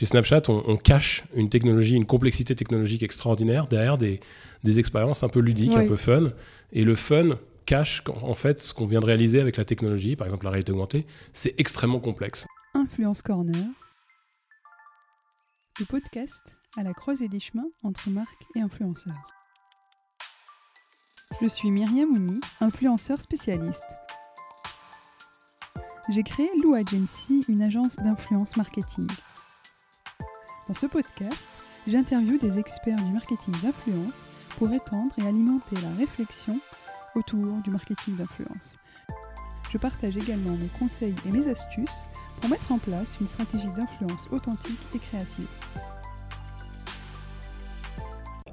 chez Snapchat, on, cache une technologie, une complexité technologique extraordinaire derrière des, des expériences un peu ludiques, un peu fun. Et le fun cache en fait ce qu'on vient de réaliser avec la technologie, par exemple la réalité augmentée, c'est extrêmement complexe. Influence Corner, le podcast à la croisée des chemins entre marques et influenceurs. Je suis Myriam Mouni, influenceur spécialiste. J'ai créé Lou Agency, une agence d'influence marketing. Dans ce podcast, j'interviewe des experts du marketing d'influence pour étendre et alimenter la réflexion autour du marketing d'influence. Je partage également mes conseils et mes astuces pour mettre en place une stratégie d'influence authentique et créative.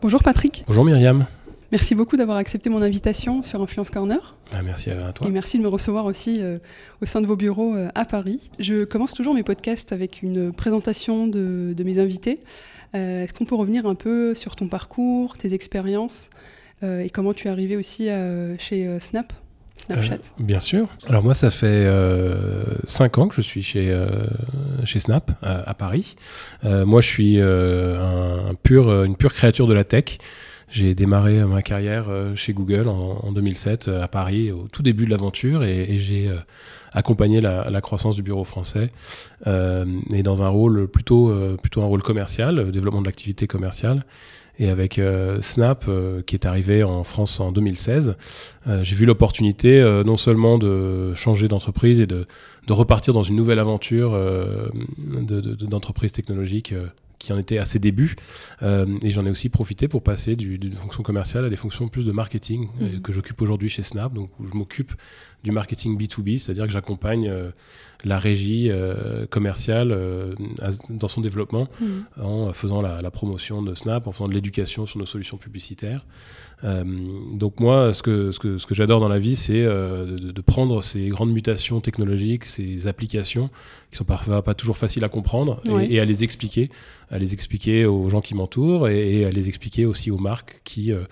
Bonjour Patrick. Bonjour Myriam. Merci beaucoup d'avoir accepté mon invitation sur Influence Corner. Ah, merci à toi. Et merci de me recevoir aussi euh, au sein de vos bureaux euh, à Paris. Je commence toujours mes podcasts avec une présentation de, mes invités. Euh, est-ce qu'on peut revenir un peu sur ton parcours, tes expériences et comment tu es arrivé aussi chez Snap Snapchat? Bien sûr. Alors moi, ça fait 5 ans que je suis chez, chez Snap à Paris. moi, je suis un pur, une pure créature de la tech. J'ai démarré ma carrière euh, chez Google en, 2007 euh, à Paris, au tout début de l'aventure, et, j'ai euh, accompagné la, croissance du bureau français, et dans un rôle plutôt, plutôt un rôle commercial, développement de l'activité commerciale. Et avec Snap, qui est arrivé en France en 2016, j'ai vu l'opportunité non seulement de changer d'entreprise et de, de, repartir dans une nouvelle aventure d'entreprise technologique qui en était à ses débuts. Euh, et j'en ai aussi profité pour passer d'une fonction commerciale à des fonctions plus de marketing euh, mhm. que j'occupe aujourd'hui chez Snap. Donc, où je m'occupe du marketing B2B, c'est-à-dire que j'accompagne euh, la régie commerciale dans son développement mhm. en faisant la, la, promotion de Snap, en faisant de l'éducation sur nos solutions publicitaires. donc moi, ce que, ce que, ce que j'adore dans la vie, c'est de, de, prendre ces grandes mutations technologiques, ces applications qui sont parfois pas toujours faciles à comprendre et, et à les expliquer à les expliquer aux gens qui m'entourent et, à les expliquer aussi aux marques qui euh,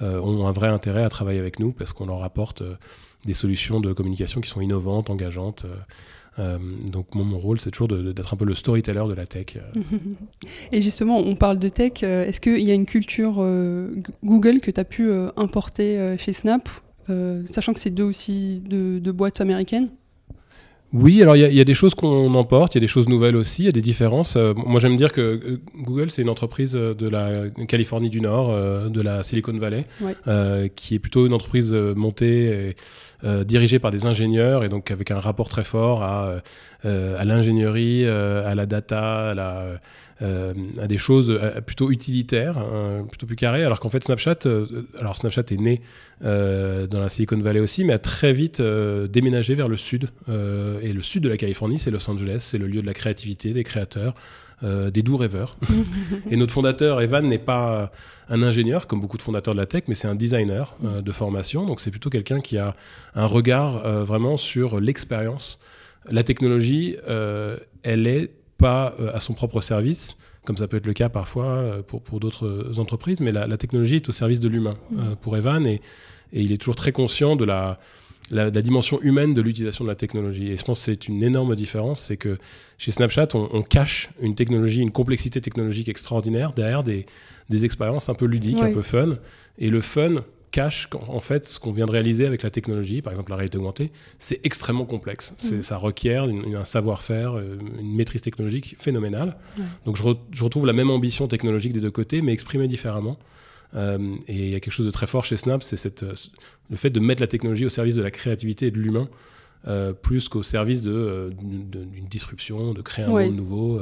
euh, ont un vrai intérêt à travailler avec nous parce qu'on leur apporte euh, des solutions de communication qui sont innovantes, engageantes. donc mon, rôle, c'est toujours d'être un peu le storyteller de la tech. Et justement, on parle de tech. Est-ce qu'il y a une culture Google que tu as pu importer chez Snap, sachant que c'est deux aussi de boîtes américaines? Oui, alors il y, a des choses qu'on emporte, il y a des choses nouvelles aussi, il y a des différences. Euh, moi j'aime dire que euh, Google c'est une entreprise euh, de la Californie du Nord, de la Silicon Valley, qui est plutôt une entreprise montée et dirigée par des ingénieurs et donc avec un rapport très fort à, à l'ingénierie, à la data, à euh, des choses euh, plutôt utilitaires, hein, plutôt plus carrées, alors qu'en fait Snapchat, euh, alors Snapchat est né dans la Silicon Valley aussi, mais a très vite déménagé vers le sud. et le sud de la Californie, c'est Los Angeles, c'est le lieu de la créativité, des créateurs. Des doux rêveurs. et notre fondateur, Evan, n'est pas un ingénieur, comme beaucoup de fondateurs de la tech, mais c'est un designer de formation. Donc c'est plutôt quelqu'un qui a un regard vraiment sur l'expérience. La technologie, elle est pas euh, à son propre service, comme ça peut être le cas parfois euh, pour, pour d'autres entreprises, mais la, technologie est au service de l'humain mm. euh, pour Evan et, et, il est toujours très conscient de la, la, dimension humaine de l'utilisation de la technologie. Et je pense que c'est une énorme différence, c'est que chez Snapchat, on, cache une technologie, une complexité technologique extraordinaire derrière des, des expériences un peu ludiques, un peu fun. Et le fun, cache en fait ce qu'on vient de réaliser avec la technologie, par exemple la réalité augmentée, c'est extrêmement complexe. Mhm. Ça requiert un savoir-faire, euh, une maîtrise technologique phénoménale. Donc je, retrouve la même ambition technologique des deux côtés, mais exprimée différemment. Euh, et il y a quelque chose de très fort chez Snap, c'est euh, le fait de mettre la technologie au service de la créativité et de l'humain, plus qu'au service d'une disruption, de créer un monde nouveau.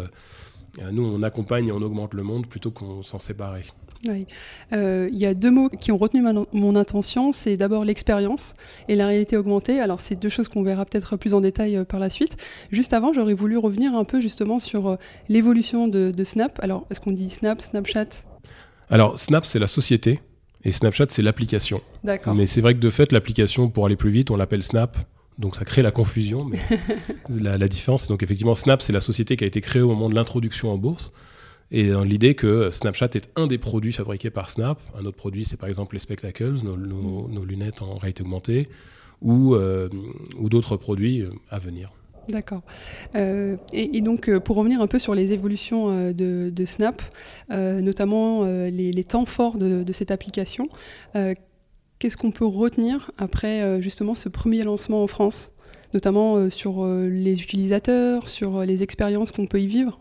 nous, on accompagne et on augmente le monde plutôt qu'on s'en séparer. Oui. Euh, il y a deux mots qui ont retenu mon attention. C'est d'abord l'expérience et la réalité augmentée. Alors, c'est deux choses qu'on verra peut-être plus en détail euh, par la suite. Juste avant, j'aurais voulu revenir un peu justement sur euh, l'évolution de, Snap. Alors, est-ce qu'on dit Snap, Snapchat? Alors, Snap, c'est la société et Snapchat, c'est l'application. D'accord. Mais c'est vrai que de fait, l'application, pour aller plus vite, on l'appelle Snap. Donc ça crée la confusion, mais la, la différence, donc effectivement Snap, c'est la société qui a été créée au moment de l'introduction en bourse. Et dans l'idée que Snapchat est un des produits fabriqués par Snap. Un autre produit, c'est par exemple les spectacles, nos, lunettes en réalité augmentée, ou, euh, ou d'autres produits euh, à venir. D'accord. et, donc, pour revenir un peu sur les évolutions de, Snap, notamment les, temps forts de, de cette application, qu'est-ce qu'on peut retenir après justement ce premier lancement en France, notamment sur les utilisateurs, sur les expériences qu'on peut y vivre?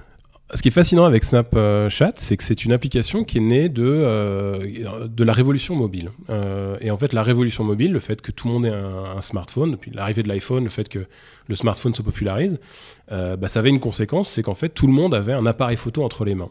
Ce qui est fascinant avec Snapchat, c'est que c'est une application qui est née de, euh, de la révolution mobile. Euh, et en fait, la révolution mobile, le fait que tout le monde ait un, smartphone, depuis l'arrivée de l'iPhone, le fait que le smartphone se popularise, euh, bah, ça avait une conséquence, c'est qu'en fait, tout le monde avait un appareil photo entre les mains.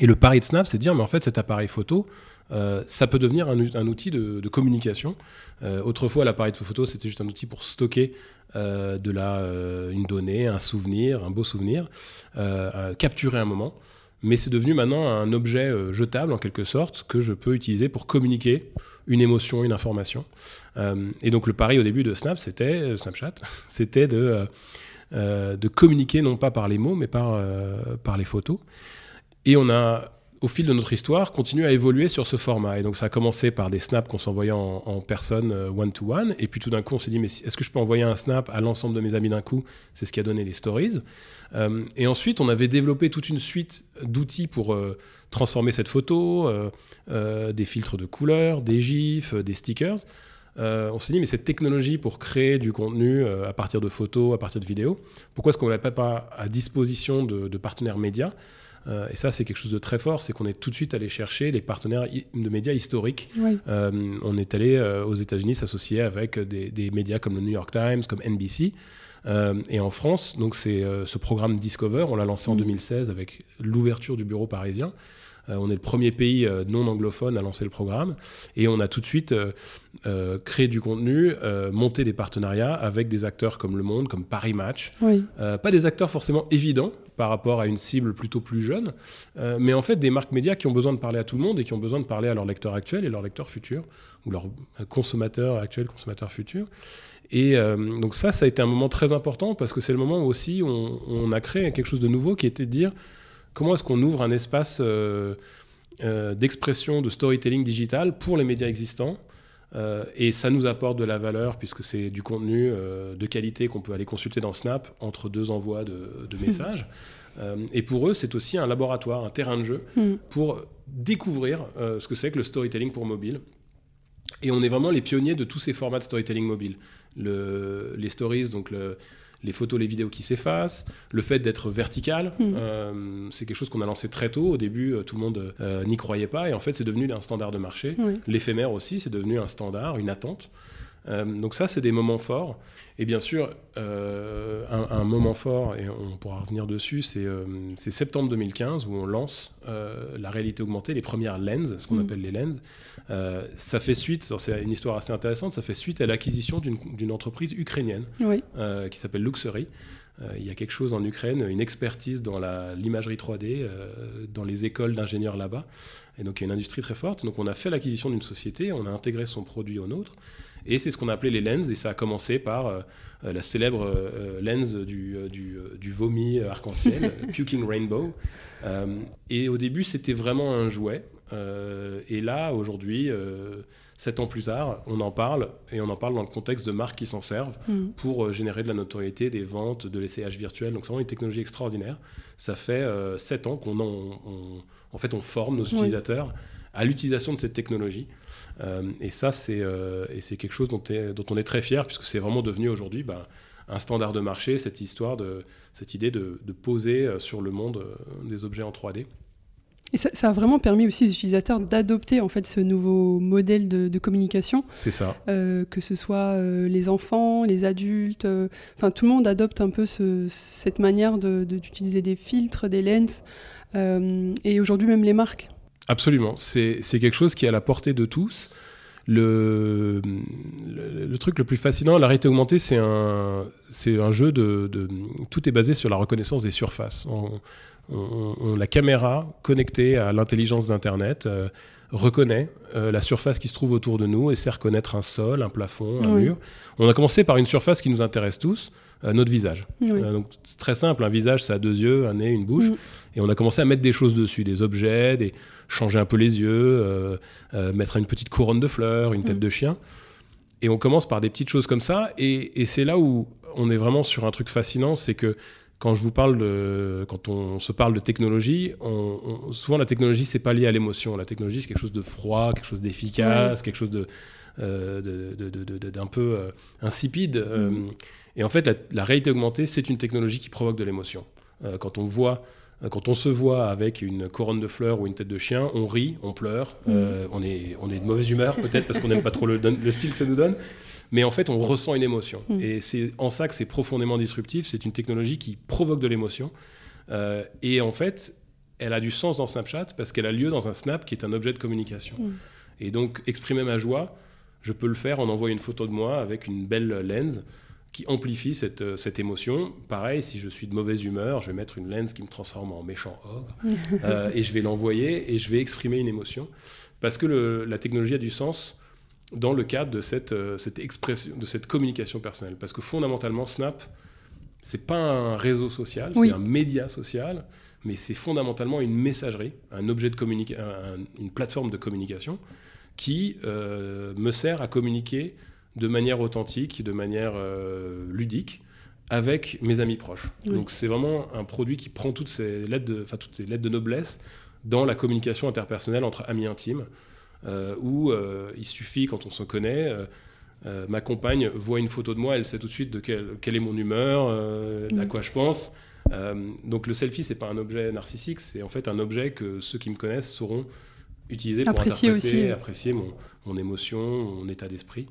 Et le pari de Snap, c'est de dire, mais en fait, cet appareil photo, ça peut devenir un, outil de, communication. autrefois, l'appareil de photo, c'était juste un outil pour stocker euh, de la, euh, une donnée, un souvenir, un beau souvenir, euh, capturer un moment. Mais c'est devenu maintenant un objet jetable en quelque sorte que je peux utiliser pour communiquer une émotion, une information. et donc le pari au début de Snap, c'était Snapchat, c'était de, de communiquer non pas par les mots, mais par, par les photos. Et on a au fil de notre histoire, continue à évoluer sur ce format. Et donc, ça a commencé par des snaps qu'on s'envoyait en, personne euh, one-to-one. et puis, tout d'un coup, on s'est dit, mais est-ce que je peux envoyer un snap à l'ensemble de mes amis d'un coup? C'est ce qui a donné les stories. Euh, et ensuite, on avait développé toute une suite d'outils pour euh, transformer cette photo, des filtres de couleurs, des gifs, des stickers. on s'est dit, mais cette technologie pour créer du contenu à partir de photos, à partir de vidéos, pourquoi est-ce qu'on ne la pas à disposition de, de partenaires médias? Euh, et ça, c'est quelque chose de très fort, c'est qu'on est tout de suite allé chercher les partenaires de médias historiques. Euh, on est allé euh, aux États-Unis s'associer avec des, médias comme le New York Times, comme NBC. et en France, donc c'est ce programme Discover, on l'a lancé en 2016 mm. avec l'ouverture du bureau parisien. on est le premier pays non anglophone à lancer le programme et on a tout de suite créé du contenu, monté des partenariats avec des acteurs comme Le Monde, comme Paris Match. pas des acteurs forcément évidents, par rapport à une cible plutôt plus jeune, euh, mais en fait des marques médias qui ont besoin de parler à tout le monde et qui ont besoin de parler à leurs lecteurs actuels et leurs lecteurs futurs, ou leurs consommateurs actuels, consommateurs futurs. Et euh, donc ça, ça a été un moment très important parce que c'est le moment où aussi on, on, a créé quelque chose de nouveau qui était de dire comment est-ce qu'on ouvre un espace euh, d'expression, de storytelling digital pour les médias existants euh, et ça nous apporte de la valeur puisque c'est du contenu euh, de qualité qu'on peut aller consulter dans Snap entre deux envois de, messages. Euh, et pour eux, c'est aussi un laboratoire, un terrain de jeu hmm. pour découvrir ce que c'est que le storytelling pour mobile. Et on est vraiment les pionniers de tous ces formats de storytelling mobile. Le, les stories, donc le, les photos, les vidéos qui s'effacent, le fait d'être vertical, hmm. euh, c'est quelque chose qu'on a lancé très tôt. Au début, euh, tout le monde euh, n'y croyait pas, et en fait, c'est devenu un standard de marché. L'éphémère aussi, c'est devenu un standard, une attente. Donc ça, c'est des moments forts. Et bien sûr, euh, un, moment fort, et on pourra revenir dessus, c'est euh, septembre 2015 où on lance euh, la réalité augmentée, les premières lens, ce qu'on mm. appelle les lens. ça fait suite, c'est une histoire assez intéressante, ça fait suite à l'acquisition d'une entreprise ukrainienne qui s'appelle Luxury. il y a quelque chose en Ukraine, une expertise dans l'imagerie 3D, dans les écoles d'ingénieurs là-bas. Et donc il y a une industrie très forte. Donc on a fait l'acquisition d'une société, on a intégré son produit au nôtre. Et c'est ce qu'on appelait les lens, et ça a commencé par euh, euh, la célèbre euh, lens du, du, vomi arc-en-ciel, Puking Rainbow. et au début, c'était vraiment un jouet. et là, aujourd'hui, sept ans plus tard, on en parle, et on en parle dans le contexte de marques qui s'en servent mm. pour générer de la notoriété, des ventes, de l'essayage virtuel. Donc c'est vraiment une technologie extraordinaire. Ça fait sept ans qu'on en, fait, on forme nos utilisateurs à l'utilisation de cette technologie. Euh, et ça, euh, c'est quelque chose dont, dont, on est très fier, puisque c'est vraiment devenu aujourd'hui bah, un standard de marché, cette histoire, de, cette idée de, poser euh, sur le monde des objets en 3D. Et ça, a vraiment permis aussi aux utilisateurs d'adopter en fait ce nouveau modèle de, communication. C'est ça. que ce soit les enfants, les adultes, enfin tout le monde adopte un peu cette manière d'utiliser des filtres, des lens, et aujourd'hui même les marques. Absolument. C'est quelque chose qui est à la portée de tous. Le, le, truc le plus fascinant, la réalité augmentée, c'est un, un jeu de, de, Tout est basé sur la reconnaissance des surfaces. On, la caméra connectée à l'intelligence d'Internet euh, reconnaît euh, la surface qui se trouve autour de nous et sait reconnaître un sol, un plafond, un mur. On a commencé par une surface qui nous intéresse tous, euh, notre visage. donc c'est très simple, un visage, ça a deux yeux, un nez, une bouche. Mm. Et on a commencé à mettre des choses dessus, des objets, des changer un peu les yeux, euh, euh, mettre une petite couronne de fleurs, une tête mm. de chien. Et on commence par des petites choses comme ça. Et, c'est là où, on est vraiment sur un truc fascinant, c'est que quand je vous parle de, quand on se parle de technologie, souvent la technologie c'est pas lié à l'émotion. La technologie c'est quelque chose de froid, quelque chose d'efficace, quelque chose de euh, d'un peu euh, insipide. Euh, mm. et en fait, la, réalité augmentée, c'est une technologie qui provoque de l'émotion. quand on voit quand on se voit avec une couronne de fleurs ou une tête de chien, on rit, on pleure, mm. on, est, on est de mauvaise humeur peut-être parce qu'on n'aime pas trop le, le, style que ça nous donne, mais en fait on ressent une émotion. Mm. Et c'est en ça que c'est profondément disruptif, c'est une technologie qui provoque de l'émotion. et en fait, elle a du sens dans Snapchat parce qu'elle a lieu dans un snap qui est un objet de communication. Et donc exprimer ma joie, je peux le faire en envoyant une photo de moi avec une belle lens qui amplifie cette, euh, cette, émotion. Pareil, si je suis de mauvaise humeur, je vais mettre une lens qui me transforme en méchant ogre euh, et je vais l'envoyer et je vais exprimer une émotion. Parce que la technologie a du sens dans le cadre de cette, euh, cette expression, de cette communication personnelle. Parce que fondamentalement, Snap, c'est pas un réseau social, c'est un média social, mais c'est fondamentalement une messagerie, un objet de communication, une plateforme de communication qui euh, me sert à communiquer de manière authentique, de manière euh, ludique avec mes amis proches. Donc c'est vraiment un produit qui prend toutes ces lettres de, toutes ces lettres de noblesse dans la communication interpersonnelle entre amis intimes, euh, où il suffit quand on se connaît. ma compagne voit une photo de moi, elle sait tout de suite de quelle, est mon humeur, à quoi je pense. donc le selfie, c'est pas un objet narcissique, c'est en fait un objet que ceux qui me connaissent sauront utiliser pour apprécier interpréter, apprécier mon, mon, émotion, mon état d'esprit.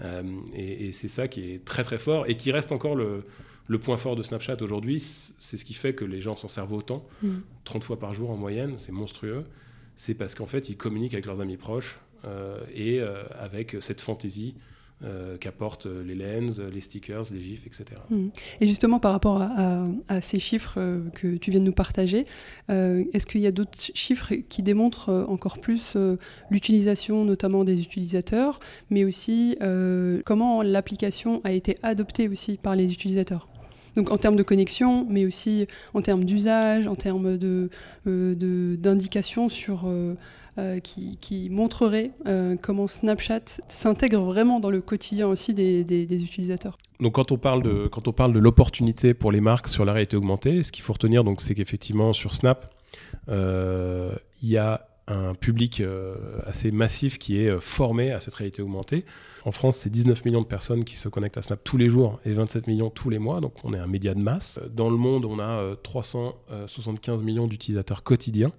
Euh, et, c'est ça qui est très très fort et qui reste encore le, le point fort de Snapchat aujourd'hui. C'est ce qui fait que les gens s'en servent autant, 30 mm. fois par jour en moyenne, c'est monstrueux. C'est parce qu'en fait, ils communiquent avec leurs amis proches euh, et euh, avec cette fantaisie euh, qu'apportent les lens, les stickers, les gifs, etc. Hmm. Et justement, par rapport à, ces chiffres euh, que tu viens de nous partager, euh, est-ce qu'il y a d'autres chiffres qui démontrent encore plus l'utilisation, notamment des utilisateurs, mais aussi comment l'application a été adoptée aussi par les utilisateurs? Donc en termes de connexion, mais aussi en termes d'usage, en termes d'indication de, sur euh, qui, montrerait euh, comment Snapchat s'intègre vraiment dans le quotidien aussi des, utilisateurs. Donc quand on parle de, l'opportunité pour les marques sur la réalité augmentée, ce qu'il faut retenir, c'est qu'effectivement sur Snap, euh, il y a un public assez massif qui est formé à cette réalité augmentée. En France, c'est 19 millions de personnes qui se connectent à Snap tous les jours et 27 millions tous les mois, donc on est un média de masse. Dans le monde, on a 375 millions d'utilisateurs quotidiens.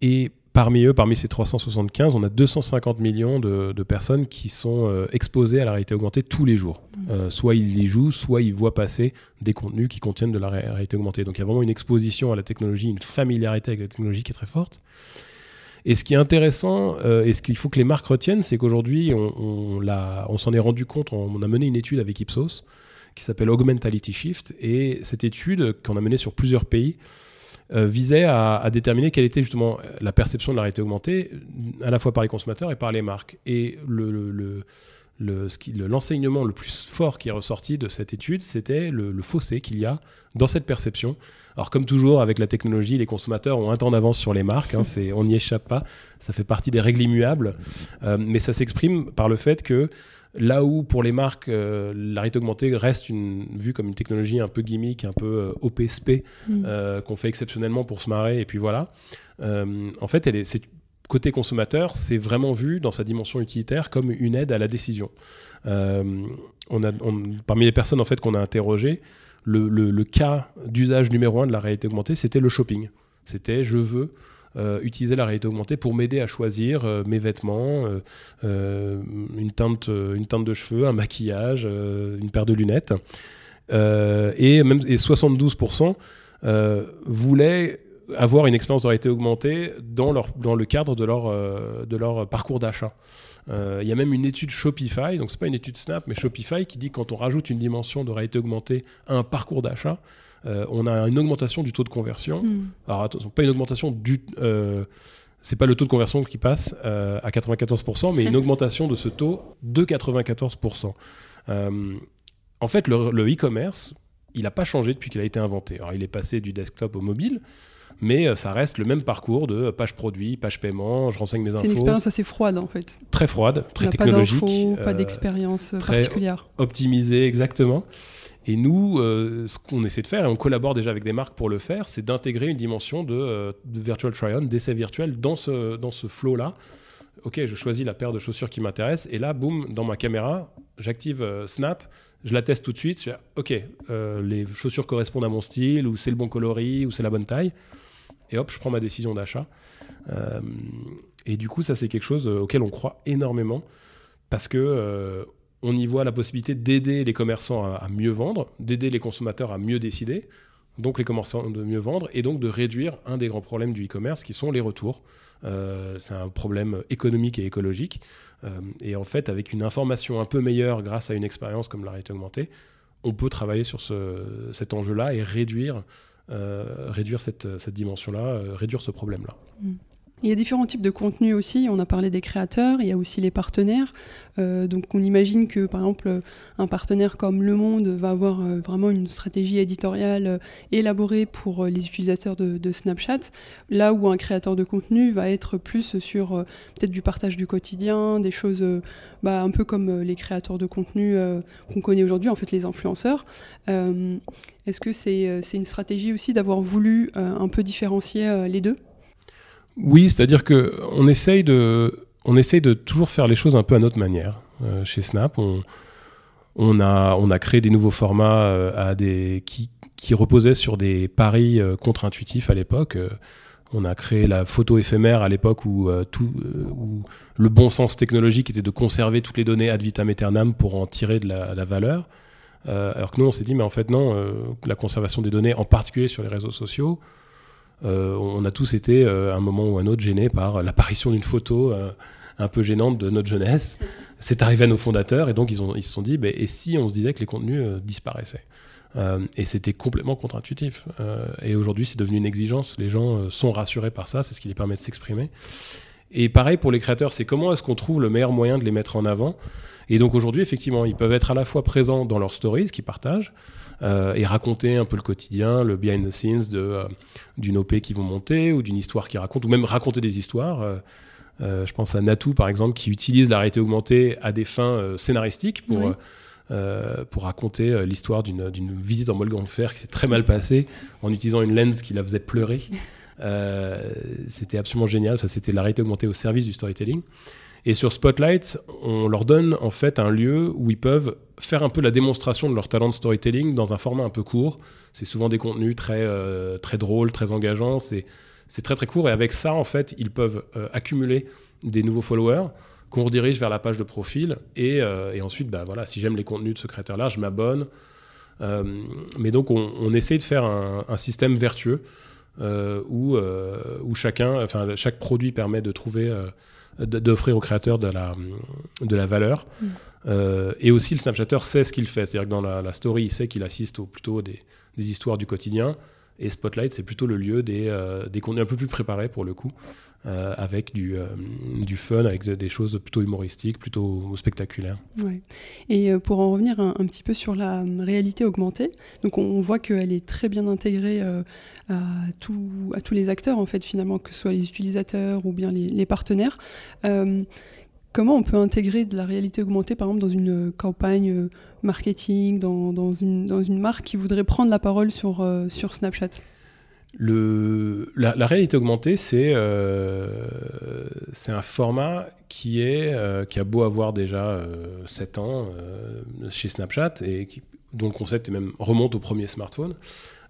et Parmi eux, parmi ces 375, on a 250 millions de, personnes qui sont euh, exposées à la réalité augmentée tous les jours. Mmh. Euh, soit ils y jouent, soit ils voient passer des contenus qui contiennent de la réalité augmentée. Donc il y a vraiment une exposition à la technologie, une familiarité avec la technologie qui est très forte. Et ce qui est intéressant, euh, et ce qu'il faut que les marques retiennent, c'est qu'aujourd'hui, on, on s'en est rendu compte, on, a mené une étude avec Ipsos qui s'appelle Augmentality Shift, et cette étude qu'on a menée sur plusieurs pays, euh, visait à, déterminer quelle était justement la perception de la réalité augmentée, à la fois par les consommateurs et par les marques. Et le, l'enseignement le, plus fort qui est ressorti de cette étude, c'était le, fossé qu'il y a dans cette perception. Alors comme toujours avec la technologie, les consommateurs ont un temps d'avance sur les marques, hein, on n'y échappe pas, ça fait partie des règles immuables, euh, mais ça s'exprime par le fait que Là où pour les marques, euh, la réalité augmentée reste une, vue comme une technologie un peu gimmick, un peu euh, OPSP, mm. euh, qu'on fait exceptionnellement pour se marrer, et puis voilà. en fait, elle est, côté consommateur, c'est vraiment vu dans sa dimension utilitaire comme une aide à la décision. on a, parmi les personnes en fait qu'on a interrogées, le, le cas d'usage numéro un de la réalité augmentée, c'était le shopping. C'était je veux euh, utiliser la réalité augmentée pour m'aider à choisir euh, mes vêtements, euh, une, teinte, une teinte de cheveux, un maquillage, une paire de lunettes. et même et 72% voulaient avoir une expérience de réalité augmentée dans, leur, dans le cadre de leur, de leur parcours d'achat. Il y a même une étude Shopify, donc c'est pas une étude Snap, mais Shopify qui dit que quand on rajoute une dimension de réalité augmentée à un parcours d'achat, euh, on a une augmentation du taux de conversion. Hmm. Alors attention, pas une augmentation du... Euh, c'est pas le taux de conversion qui passe euh, à 94%, mais une augmentation de ce taux de 94%. en fait, le e-commerce, il n'a pas changé depuis qu'il a été inventé. Alors, il est passé du desktop au mobile, mais ça reste le même parcours de page produit, page paiement, je renseigne mes infos. C'est une expérience assez froide en fait. Très froide, très technologique. Pas pas d'expérience particulière. Optimisée, exactement. Et nous, ce qu'on essaie de faire, et on collabore déjà avec des marques pour le faire, c'est d'intégrer une dimension de, de virtual try-on, d'essai virtuel dans ce, dans ce flow-là ok, je choisis la paire de chaussures qui m'intéresse, et là, boum, dans ma caméra, j'active euh, Snap, je la teste tout de suite, je ok, euh, les chaussures correspondent à mon style, ou c'est le bon coloris, ou c'est la bonne taille, et hop, je prends ma décision d'achat. Euh, et du coup, ça, c'est quelque chose auquel on croit énormément, parce que on y voit la possibilité d'aider les commerçants à, mieux vendre, d'aider les consommateurs à mieux décider, donc les commerçants de mieux vendre, et donc de réduire un des grands problèmes du e-commerce, qui sont les retours. Euh, c'est un problème économique et écologique. Euh, et en fait, avec une information un peu meilleure grâce à une expérience comme la réalité augmentée, on peut travailler sur cet enjeu-là et réduire, euh, cette, dimension-là, réduire ce problème-là. Mm. Il y a différents types de contenus aussi. On a parlé des créateurs, il y a aussi les partenaires. Euh, donc on imagine que par exemple un partenaire comme Le Monde va avoir euh, vraiment une stratégie éditoriale euh, élaborée pour les utilisateurs de, Snapchat, là où un créateur de contenu va être plus sur peut-être du partage du quotidien, des choses bah, un peu comme les créateurs de contenu qu'on connaît aujourd'hui, en fait les influenceurs. Est-ce que c'est une stratégie aussi d'avoir voulu un peu différencier les deux? Oui, c'est-à-dire que on essaye de, essaye de toujours faire les choses un peu à notre manière. Euh, chez Snap, on, a, on a créé des nouveaux formats euh, qui, reposaient sur des paris euh, contre-intuitifs à l'époque. on a créé la photo éphémère à l'époque où, tout, où le bon sens technologique était de conserver toutes les données ad vitam aeternam pour en tirer de la, valeur. alors que nous, on s'est dit, mais en fait, non, la conservation des données, en particulier sur les réseaux sociaux, on a tous été, euh, à un moment ou un autre, gênés par l'apparition d'une photo euh, un peu gênante de notre jeunesse. C'est arrivé à nos fondateurs et donc ils, ont, se sont dit, bah, et si on se disait que les contenus disparaissaient Et c'était complètement contre-intuitif. et aujourd'hui, c'est devenu une exigence. Les gens sont rassurés par ça, c'est ce qui les permet de s'exprimer. Et pareil pour les créateurs, c'est comment est-ce qu'on trouve le meilleur moyen de les mettre en avant? Et donc aujourd'hui, effectivement, ils peuvent être à la fois présents dans leurs stories qu'ils partagent, euh, et raconter un peu le quotidien, le behind the scenes de, euh, d'une OP qui vont monter ou d'une histoire qui raconte, ou même raconter des histoires. Euh, je pense à Natou, par exemple, qui utilise la réalité augmentée à des fins scénaristiques pour, pour raconter l'histoire d'une, d'une visite en Montgolfière qui s'est très mal passée en utilisant une lens qui la faisait pleurer. c'était absolument génial. Ça, c'était la réalité augmentée au service du storytelling. Et sur Spotlight, on leur donne en fait un lieu où ils peuvent faire un peu la démonstration de leur talent de storytelling dans un format un peu court. C'est souvent des contenus très, euh, très drôles, très engageants. C'est, c'est très très court. Et avec ça, en fait, ils peuvent euh, accumuler des nouveaux followers qu'on redirige vers la page de profil. Et, euh, et ensuite, bah, voilà, si j'aime les contenus de ce créateur-là, je m'abonne. mais donc, on, on, essaie de faire un, un système vertueux où, où chacun, enfin, chaque produit permet de trouver d'offrir au créateur de la, de la valeur. Mm. Euh, et aussi, le Snapchatter sait ce qu'il fait. C'est-à-dire que dans la, story, il sait qu'il assiste au, plutôt des, des, histoires du quotidien. Et Spotlight, c'est plutôt le lieu des, euh, des contenus un peu plus préparés pour le coup, euh, avec du, du fun, avec des choses plutôt humoristiques, plutôt spectaculaires. Ouais. Et pour en revenir un, petit peu sur la réalité augmentée, donc on, voit qu'elle est très bien intégrée à, tous les acteurs, en fait, finalement, que ce soit les utilisateurs ou bien les, partenaires. Comment on peut intégrer de la réalité augmentée, par exemple, dans une campagne euh, marketing, dans, une, marque qui voudrait prendre la parole euh, sur Snapchat? Le, la, réalité augmentée, c'est euh, c'est un format qui, est, qui a beau avoir déjà 7 ans chez Snapchat et qui, dont le concept même, remonte au premier smartphone.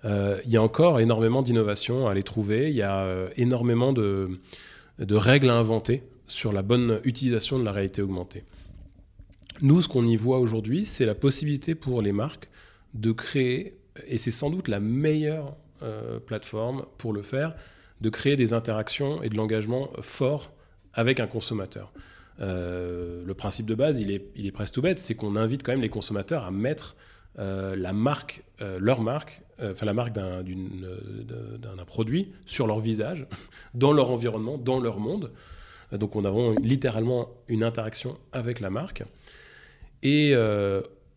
Il y a encore énormément d'innovations à les trouver, il y a énormément de, de règles à inventer sur la bonne utilisation de la réalité augmentée. Nous, ce qu'on y voit aujourd'hui, c'est la possibilité pour les marques de créer, et c'est sans doute la meilleure euh, plateforme pour le faire, de créer des interactions et de l'engagement fort avec un consommateur. Euh, le principe de base, il est, il est presque tout bête, c'est qu'on invite quand même les consommateurs à mettre euh, la marque, leur marque, enfin la marque d'un produit sur leur visage, dans leur environnement, dans leur monde. Donc on a littéralement une interaction avec la marque. Et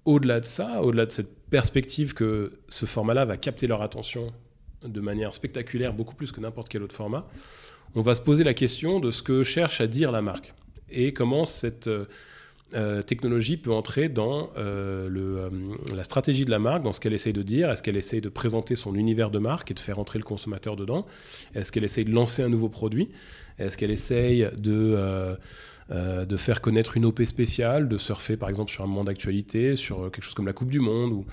au-delà de ça, au-delà de cette perspective que ce format-là va capter leur attention de manière spectaculaire, beaucoup plus que n'importe quel autre format, on va se poser la question de ce que cherche à dire la marque et comment cette euh, technologie peut entrer dans euh, euh, la stratégie de la marque, dans ce qu'elle essaye de dire. Est-ce qu'elle essaye de présenter son univers de marque et de faire entrer le consommateur dedans? Est-ce qu'elle essaye de lancer un nouveau produit? Est-ce qu'elle essaye de, de faire connaître une OP spéciale, de surfer par exemple sur un moment d'actualité, sur quelque chose comme la Coupe du Monde ou,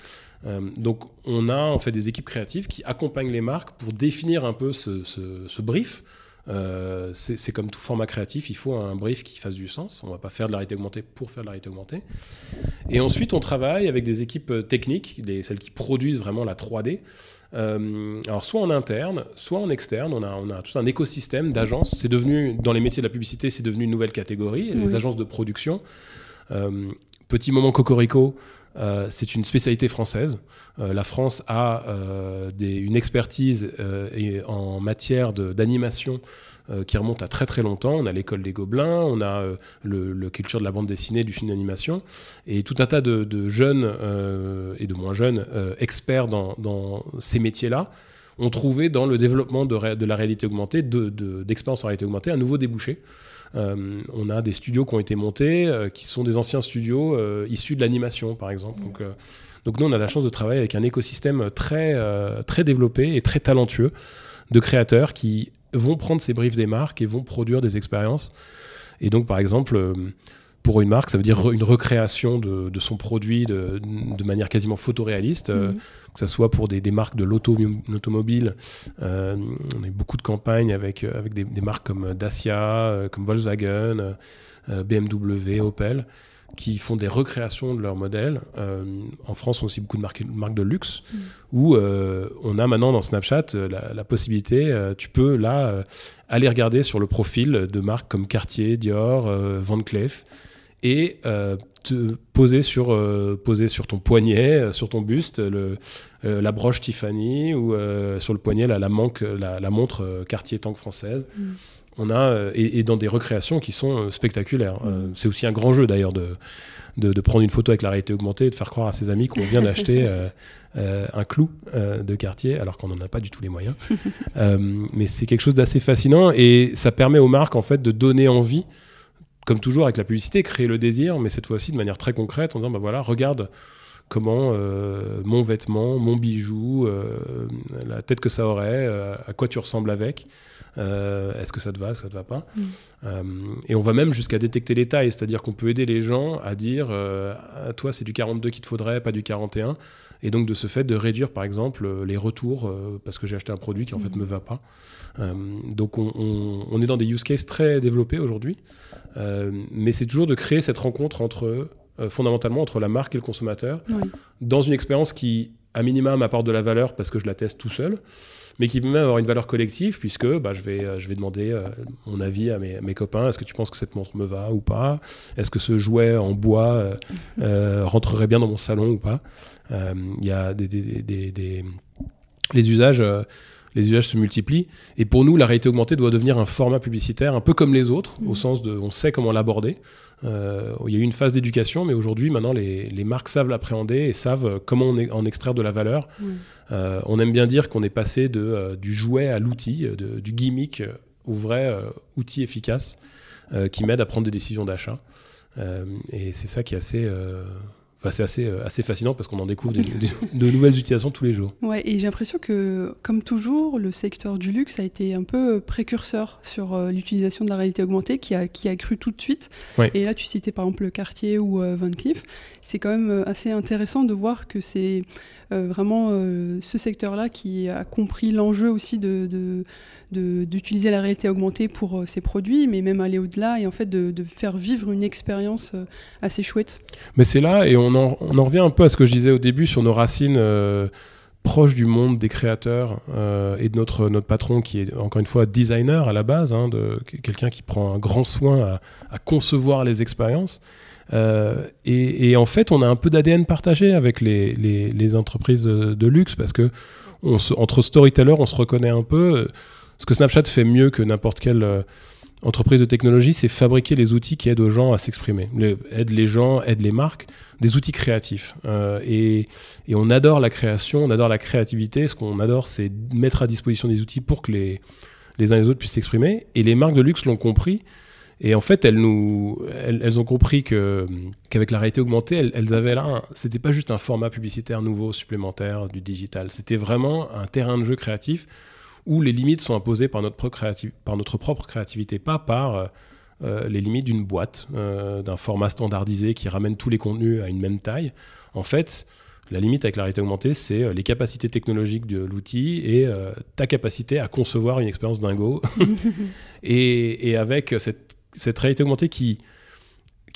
donc on a en fait des équipes créatives qui accompagnent les marques pour définir un peu ce, brief euh, c'est comme tout format créatif, il faut un brief qui fasse du sens. On ne va pas faire de la réalité augmentée pour faire de la réalité augmentée. Et ensuite, on travaille avec des équipes euh, techniques, celles qui produisent vraiment la 3D. Euh, alors soit en interne, soit en externe, on a, on a tout un écosystème d'agences. C'est devenu, dans les métiers de la publicité, c'est devenu une nouvelle catégorie, les agences de production. petit moment cocorico, euh, c'est une spécialité française. Euh, la France a euh, une expertise en matière d'animation qui remonte à très très longtemps. On a l'école des Gobelins, on a le, culture de la bande dessinée, du film d'animation, et tout un tas de, jeunes et de moins jeunes experts dans, ces métiers-là ont trouvé dans le développement de, la réalité augmentée, d'expérience en réalité augmentée, un nouveau débouché. Euh, on a des studios qui ont été montés, euh, qui sont des anciens studios euh, issus de l'animation, par exemple. Donc, donc nous, on a la chance de travailler avec un écosystème très, très développé et très talentueux de créateurs qui vont prendre ces briefs des marques et vont produire des expériences. Et donc, par exemple, pour une marque, ça veut dire une recréation de, son produit de, manière quasiment photoréaliste, euh, mhm. que ce soit pour des, marques de l'automobile. Euh, on a eu beaucoup de campagnes avec, euh, avec des, marques comme Dacia, comme Volkswagen, BMW, Opel, qui font des recréations de leurs modèles. en France, on a aussi beaucoup de marques, de luxe, mhm. où on a maintenant dans Snapchat la, la possibilité, tu peux là aller regarder sur le profil de marques comme Cartier, Dior, Van Cleef, et euh, te poser sur, euh, poser sur ton poignet, euh, sur ton buste, le, la broche Tiffany ou sur le poignet la, la, manque, la, montre Cartier Tank française. Mm. On a, et, dans des recréations qui sont spectaculaires. Mm. c'est aussi un grand jeu d'ailleurs de, de, prendre une photo avec la réalité augmentée et de faire croire à ses amis qu'on vient d'acheter un clou de Cartier alors qu'on n'en a pas du tout les moyens. mais c'est quelque chose d'assez fascinant et ça permet aux marques en fait de donner envie comme toujours avec la publicité, créer le désir, mais cette fois-ci de manière très concrète, en disant, bah voilà, regarde comment euh, mon vêtement, mon bijou, euh, la tête que ça aurait, euh, à quoi tu ressembles avec, est-ce que ça te va, est-ce que ça te va pas. Mm. et on va même jusqu'à détecter les tailles, c'est-à-dire qu'on peut aider les gens à dire, à toi c'est du 42 qu'il te faudrait, pas du 41, et donc de ce fait de réduire par exemple les retours parce que j'ai acheté un produit qui en fait mm. me va pas. donc on, on, est dans des use cases très développés aujourd'hui. Mais c'est toujours de créer cette rencontre entre, euh, fondamentalement, entre la marque et le consommateur, dans une expérience qui, à minima, m'apporte de la valeur parce que je la teste tout seul, mais qui peut même avoir une valeur collective, puisque bah, je, vais, euh, je vais demander mon avis à mes, mes copains. Est-ce que tu penses que cette montre me va ou pas? Est-ce que ce jouet en bois rentrerait bien dans mon salon ou pas? Il y a des, des, des, des les usages les usages se multiplient. Et pour nous, la réalité augmentée doit devenir un format publicitaire un peu comme les autres, au mm. sens de on sait comment l'aborder. Euh, il y a eu une phase d'éducation, mais aujourd'hui, maintenant, les, marques savent l'appréhender et savent comment on en extraire de la valeur. Euh, on aime bien dire qu'on est passé de, euh, du jouet à l'outil, du gimmick au vrai outil efficace qui m'aide à prendre des décisions d'achat. et c'est ça qui est assez c'est assez, euh, assez fascinant parce qu'on en découvre de nouvelles utilisations tous les jours. Ouais, et j'ai l'impression que, comme toujours, le secteur du luxe a été un peu euh, précurseur sur euh, l'utilisation de la réalité augmentée qui a, qui a cru tout de suite. Et là, tu citais par exemple le Cartier ou Van Cleef. C'est quand même assez intéressant de voir que c'est vraiment ce secteur-là qui a compris l'enjeu aussi de, de d'utiliser la réalité augmentée pour ces produits, mais même aller au-delà et en fait de, de faire vivre une expérience assez chouette. Mais c'est là, et on on en, revient un peu à ce que je disais au début sur nos racines euh, proches du monde des créateurs euh, et de notre, notre patron qui est encore une fois designer à la base, hein, de quelqu'un qui prend un grand soin à, concevoir les expériences. Euh, et, en fait, on a un peu d'ADN partagé avec les, entreprises de luxe parce que entre storytellers, on se reconnaît un peu. Ce que Snapchat fait mieux que n'importe quel entreprise de technologie, c'est fabriquer les outils qui aident aux gens à s'exprimer, aident les gens, aident les marques, des outils créatifs. et, et, on adore la création, on adore la créativité. Ce qu'on adore, c'est mettre à disposition des outils pour que les, les uns et les autres puissent s'exprimer. Et les marques de luxe l'ont compris. Et en fait, elles, nous, elles, ont compris que, qu'avec la réalité augmentée, elles, elles avaient là, c'était pas juste un format publicitaire nouveau, supplémentaire du digital, c'était vraiment un terrain de jeu créatif où les limites sont imposées par notre, par notre propre créativité, pas par euh, euh, les limites d'une boîte, euh, d'un format standardisé qui ramène tous les contenus à une même taille. En fait, la limite avec la réalité augmentée, c'est les capacités technologiques de l'outil et ta capacité à concevoir une expérience dingo. et, et, avec cette cette réalité augmentée qui,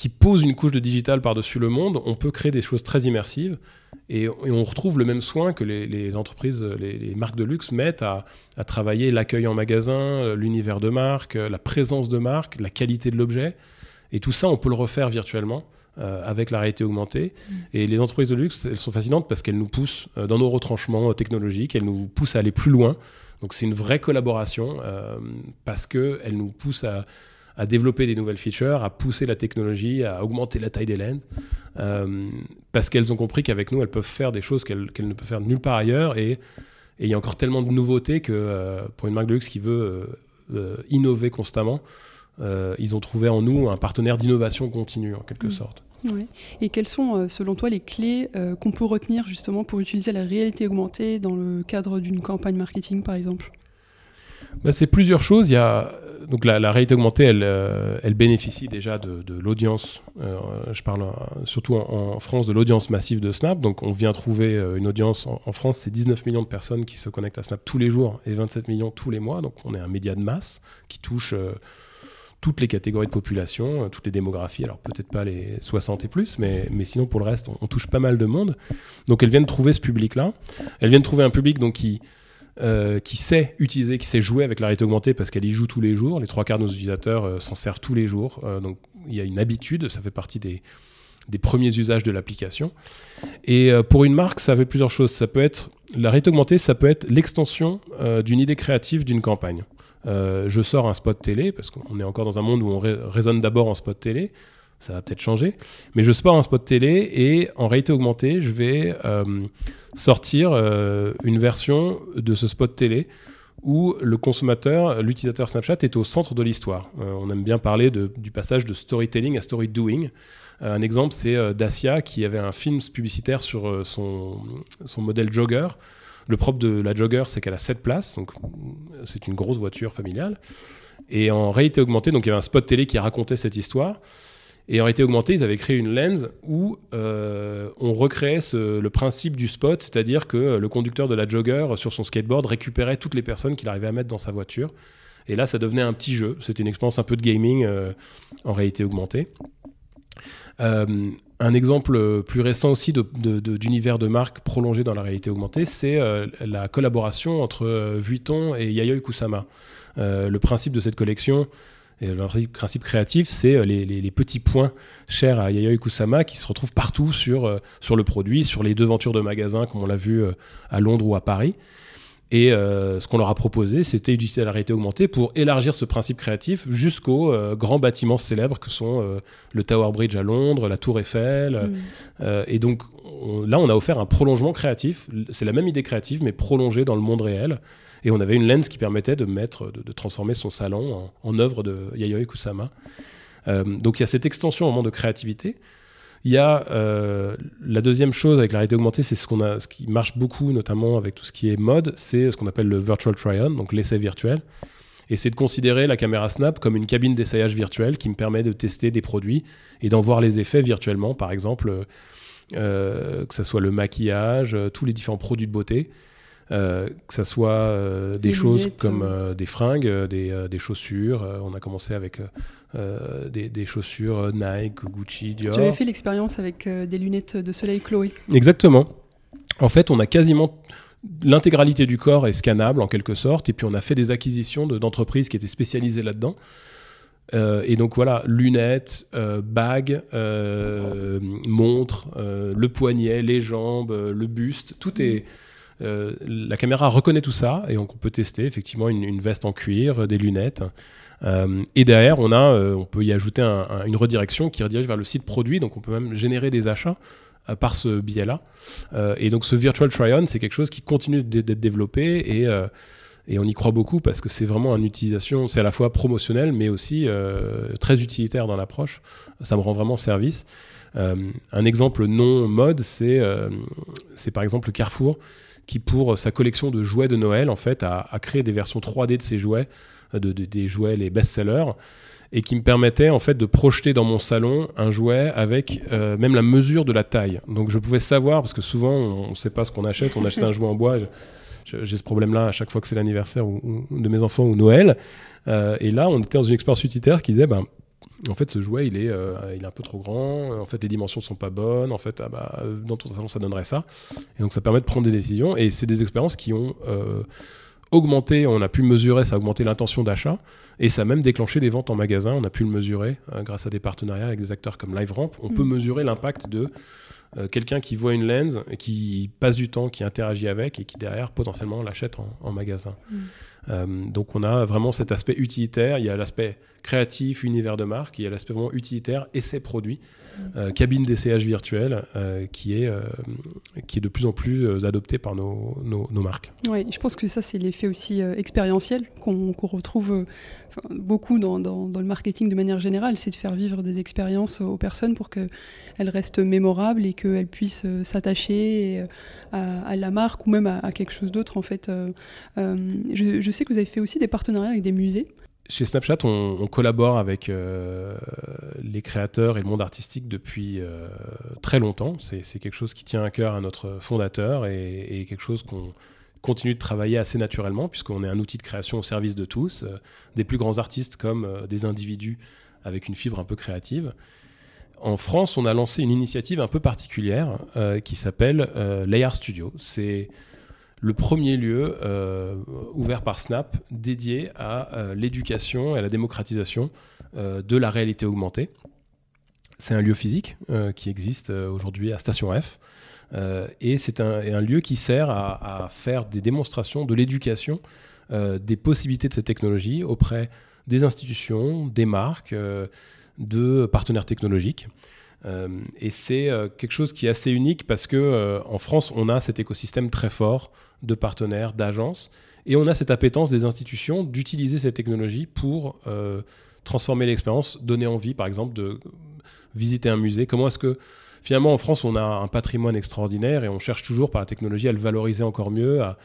qui pose une couche de digital par-dessus le monde, on peut créer des choses très immersives et, on retrouve le même soin que les, entreprises, les, marques de luxe mettent à, travailler l'accueil en magasin, l'univers de marque, la présence de marque, la qualité de l'objet. Et tout ça, on peut le refaire virtuellement. Euh, avec la réalité augmentée. Mm. Et les entreprises de luxe, elles sont fascinantes parce qu'elles nous poussent euh, dans nos retranchements technologiques, elles nous poussent à aller plus loin. Donc c'est une vraie collaboration euh, parce qu'elles nous poussent à, à développer des nouvelles features, à pousser la technologie, à augmenter la taille des lens, euh, parce qu'elles ont compris qu'avec nous, elles peuvent faire des choses qu'elles ne peuvent faire nulle part ailleurs. Et il y a encore tellement de nouveautés que euh, pour une marque de luxe qui veut euh, innover constamment, ils ont trouvé en nous un partenaire d'innovation continue, en quelque mmh. sorte. Et quelles sont, selon toi, les clés qu'on peut retenir justement pour utiliser la réalité augmentée dans le cadre d'une campagne marketing, par exemple? Bah, C'est plusieurs choses. Il y a donc la, réalité augmentée, elle, euh, bénéficie déjà de, l'audience. Euh, je parle euh, surtout en, France de l'audience massive de Snap. Donc on vient trouver une audience en, France, c'est 19 millions de personnes qui se connectent à Snap tous les jours et 27 millions tous les mois. Donc on est un média de masse qui touche toutes les catégories de population, toutes les démographies. Alors peut-être pas les 60 et plus, mais, mais sinon pour le reste, on, on touche pas mal de monde. Donc elles viennent trouver ce public-là. Elles viennent trouver un public donc qui euh, qui sait utiliser, qui sait jouer avec la réalité augmentée parce qu'elle y joue tous les jours. Les trois quarts de nos utilisateurs euh, s'en servent tous les jours. Euh, donc il y a une habitude, ça fait partie des, premiers usages de l'application. Et pour une marque, ça fait plusieurs choses. Ça peut être la réalité augmentée, ça peut être l'extension d'une idée créative d'une campagne. je sors un spot télé parce qu'on est encore dans un monde où on raisonne d'abord en spot télé ça va peut-être changer. Mais je sport un spot télé et en réalité augmentée, je vais euh, sortir euh, une version de ce spot télé où le consommateur, l'utilisateur Snapchat est au centre de l'histoire. Euh, on aime bien parler du passage de storytelling à story doing. un exemple, c'est Dacia qui avait un film publicitaire sur son, son modèle jogger. Le propre de la jogger, c'est qu'elle a 7 places, donc c'est une grosse voiture familiale. Et en réalité augmentée, donc il y avait un spot télé qui racontait cette histoire. Et en réalité augmentée, ils avaient créé une lens où euh, on recréait le principe du spot, c'est-à-dire que le conducteur de la jogger sur son skateboard récupérait toutes les personnes qu'il arrivait à mettre dans sa voiture. Et là, ça devenait un petit jeu. C'était une expérience un peu de gaming euh, en réalité augmentée. Euh, un exemple plus récent aussi d'univers de, de, marque prolongé dans la réalité augmentée, c'est la collaboration entre Vuitton et Yayoi Kusama. le principe de cette collection, et le principe créatif, c'est euh, les, petits points chers à Yayoi Kusama qui se retrouvent partout sur, euh, sur le produit, sur les devantures de magasins, comme on l'a vu euh, à Londres ou à Paris. Et ce qu'on leur a proposé, c'était d'utiliser la réalité augmentée pour élargir ce principe créatif jusqu'aux grands bâtiments célèbres que sont le Tower Bridge à Londres, la Tour Eiffel. Mm. et donc là, on a offert un prolongement créatif. C'est la même idée créative, mais prolongée dans le monde réel. Et on avait une lens qui permettait de, mettre, de, transformer son salon en, œuvre de Yayoi Kusama. Euh, donc il y a cette extension au moment de créativité. Il y a euh, la deuxième chose avec la réalité augmentée, c'est ce, qu'on a, ce qui marche beaucoup, notamment avec tout ce qui est mode, c'est ce qu'on appelle le virtual try-on, donc l'essai virtuel. Et c'est de considérer la caméra Snap comme une cabine d'essayage virtuelle qui me permet de tester des produits et d'en voir les effets virtuellement, par exemple, euh, que ce soit le maquillage, tous les différents produits de beauté. Euh, que ce soit euh, des choses comme euh, des fringues, des, des chaussures. on a commencé avec des, des, chaussures Nike, Gucci, Dior. J'avais fait l'expérience avec des lunettes de soleil Chloé. Exactement. En fait, on a quasiment l'intégralité du corps est scannable en quelque sorte, et puis on a fait des acquisitions d'entreprises qui étaient spécialisées là-dedans. et donc voilà, lunettes, bagues, montres, le poignet, les jambes, le buste, tout est la caméra reconnaît tout ça et on peut tester effectivement une, veste en cuir, des lunettes. et derrière, on, a, on peut y ajouter une redirection qui redirige vers le site produit, donc on peut même générer des achats par ce biais-là. et donc ce virtual try-on, c'est quelque chose qui continue d'être développé et on y croit beaucoup parce que c'est vraiment une utilisation, c'est à la fois promotionnel mais aussi euh, très utilitaire dans l'approche. Ça me rend vraiment service. Euh, un exemple non mode, c'est euh, c'est par exemple Carrefour qui pour sa collection de jouets de Noël en fait a, créé des versions 3D de ses jouets, de, des jouets les best-sellers et qui me permettait en fait de projeter dans mon salon un jouet avec même la mesure de la taille. Donc je pouvais savoir parce que souvent on ne sait pas ce qu'on achète, on achète un jouet en bois j'ai ce problème-là à chaque fois que c'est l'anniversaire de mes enfants ou Noël. Euh, et là, on était dans une expérience utilitaire qui disait, ben, en fait, ce jouet, il est, euh, il est un peu trop grand. En fait, les dimensions sont pas bonnes. En fait, ah bah, dans ton salon, ça donnerait ça. Et donc, ça permet de prendre des décisions. Et c'est des expériences qui ont euh, augmenté. On a pu mesurer, ça a augmenté l'intention d'achat. Et ça a même déclenché des ventes en magasin. On a pu le mesurer grâce à des partenariats avec des acteurs comme LiveRamp. On peut mm. mesurer l'impact de euh, quelqu'un qui voit une lens, qui passe du temps, qui interagit avec et qui derrière potentiellement l'achète en, magasin. Mm. Euh, donc on a vraiment cet aspect utilitaire, il y a l'aspect créatif, univers de marque, il y a l'aspect vraiment utilitaire, essai produit, mm. euh, cabine d'essayage virtuel qui, est, qui est de plus en plus adopté par nos, nos, marques. Oui, je pense que ça c'est l'effet aussi expérientiel qu'on retrouve beaucoup dans, le marketing de manière générale, c'est de faire vivre des expériences aux personnes pour qu'elles restent mémorables et qu'elles puissent euh, s'attacher euh, à, la marque ou même à, quelque chose d'autre. En fait, euh, je, sais que vous avez fait aussi des partenariats avec des musées. Chez Snapchat, on, collabore avec les créateurs et le monde artistique depuis très longtemps. C'est quelque chose qui tient à cœur à notre fondateur et quelque chose qu'on continue de travailler assez naturellement, puisqu'on est un outil de création au service de tous, euh, des plus grands artistes comme euh, des individus avec une fibre un peu créative. En France, on a lancé une initiative un peu particulière euh, qui s'appelle Layar Studio. C'est le premier lieu ouvert par Snap dédié à l'éducation et à la démocratisation de la réalité augmentée. C'est un lieu physique qui existe aujourd'hui à Station F. Euh, et c'est un, lieu qui sert à, faire des démonstrations de l'éducation euh, des possibilités de cette technologie auprès des institutions, des marques, euh, de partenaires technologiques. et c'est quelque chose qui est assez unique parce que en France, on a cet écosystème très fort de partenaires, d'agences, et on a cette appétence des institutions d'utiliser cette technologie pour transformer l'expérience, donner envie, par exemple, de visiter un musée. Comment est-ce que finalement, en France, on a un patrimoine extraordinaire et on cherche toujours par la technologie à le valoriser encore mieux, à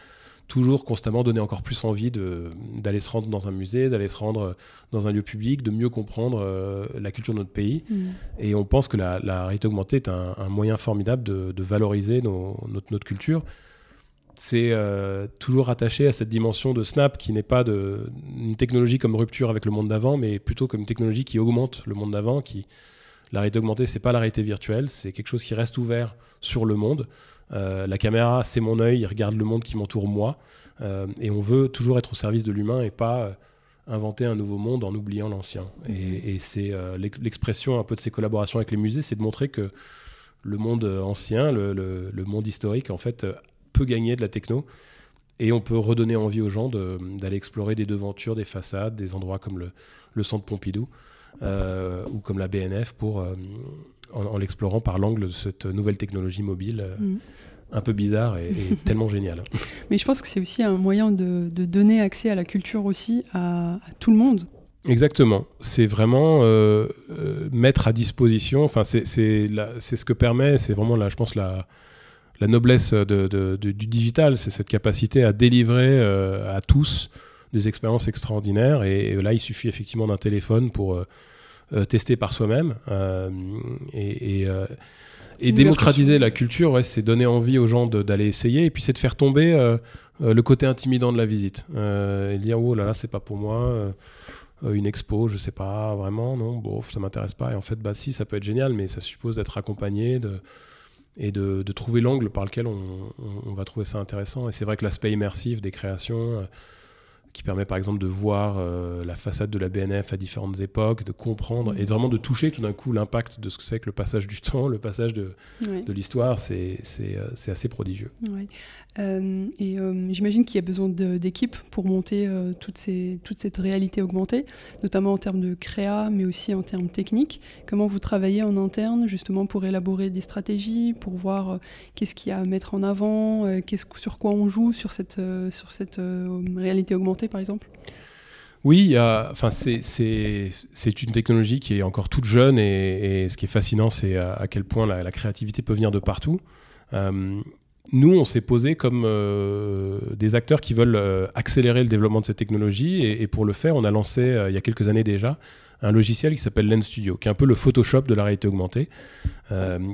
toujours constamment donner encore plus envie d'aller se rendre dans un musée, d'aller se rendre dans un lieu public, de mieux comprendre euh, la culture de notre pays. Mm. Et on pense que la, réalité augmentée est un, moyen formidable de, valoriser notre, notre, culture. C'est euh, toujours attaché à cette dimension de Snap qui n'est pas de, une technologie comme rupture avec le monde d'avant, mais plutôt comme une technologie qui augmente le monde d'avant, qui, la réalité augmentée, c'est pas la réalité virtuelle, c'est quelque chose qui reste ouvert sur le monde. Euh, la caméra, c'est mon œil, il regarde le monde qui m'entoure moi. Euh, et on veut toujours être au service de l'humain et pas euh, inventer un nouveau monde en oubliant l'ancien. Et, mhm. c'est l'expression un peu de ces collaborations avec les musées, c'est de montrer que le monde ancien, le, monde historique, en fait, peut gagner de la techno. Et on peut redonner envie aux gens d'aller explorer des devantures, des façades, des endroits comme le, le centre Pompidou. Euh, ou comme la BNF pour, euh, en, l'explorant par l'angle de cette nouvelle technologie mobile. Euh, mm. Un peu bizarre et, tellement génial. Mais je pense que c'est aussi un moyen de, donner accès à la culture aussi à, tout le monde. Exactement. C'est vraiment mettre à disposition. Enfin, c'est ce que permet. C'est vraiment là, je pense la, la noblesse de, du digital, c'est cette capacité à délivrer à tous des expériences extraordinaires. Et, là, il suffit effectivement d'un téléphone pour euh, euh, tester par soi-même. Euh, et, et démocratiser la culture, ouais, c'est donner envie aux gens d'aller essayer. Et puis, c'est de faire tomber le côté intimidant de la visite. et dire, oh là là, c'est pas pour moi. une expo, je sais pas vraiment, non, bon, ça m'intéresse pas. Et en fait, bah si, ça peut être génial, mais ça suppose d'être accompagné de, et de, de trouver l'angle par lequel on, on, va trouver ça intéressant. Et c'est vrai que l'aspect immersif des créations, qui permet par exemple de voir euh, la façade de la BNF à différentes époques, de comprendre et vraiment de toucher tout d'un coup l'impact de ce que c'est que le passage du temps, le passage de, de l'histoire, c'est euh, assez prodigieux. Euh, et j'imagine qu'il y a besoin d'équipes pour monter toute, ces, toute cette réalité augmentée, notamment en termes de créa, mais aussi en termes techniques. Comment vous travaillez en interne justement pour élaborer des stratégies, pour voir qu'est-ce qu'il y a à mettre en avant, sur quoi on joue sur cette, sur cette réalité augmentée? Par exemple oui, enfin, c'est une technologie qui est encore toute jeune et, ce qui est fascinant, c'est à, quel point la, créativité peut venir de partout. Euh, nous, on s'est posé comme euh, des acteurs qui veulent euh, accélérer le développement de cette technologie et, pour le faire, on a lancé il y a quelques années déjà un logiciel qui s'appelle Lens Studio, qui est un peu le Photoshop de la réalité augmentée,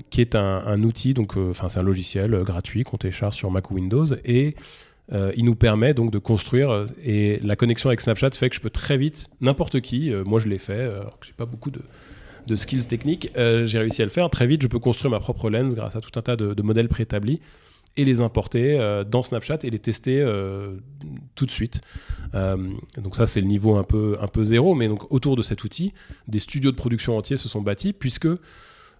qui est un, un outil, donc, enfin, c'est un logiciel gratuit qu'on télécharge sur Mac ou Windows et euh, il nous permet donc de construire euh, et la connexion avec Snapchat fait que je peux très vite, n'importe qui, euh, moi je l'ai fait, alors que j'ai pas beaucoup de, de skills techniques, j'ai réussi à le faire. Très vite, je peux construire ma propre lens grâce à tout un tas de, modèles préétablis et les importer dans Snapchat et les tester tout de suite. donc ça, c'est le niveau un peu, un peu zéro, mais donc autour de cet outil, des studios de production entiers se sont bâtis puisque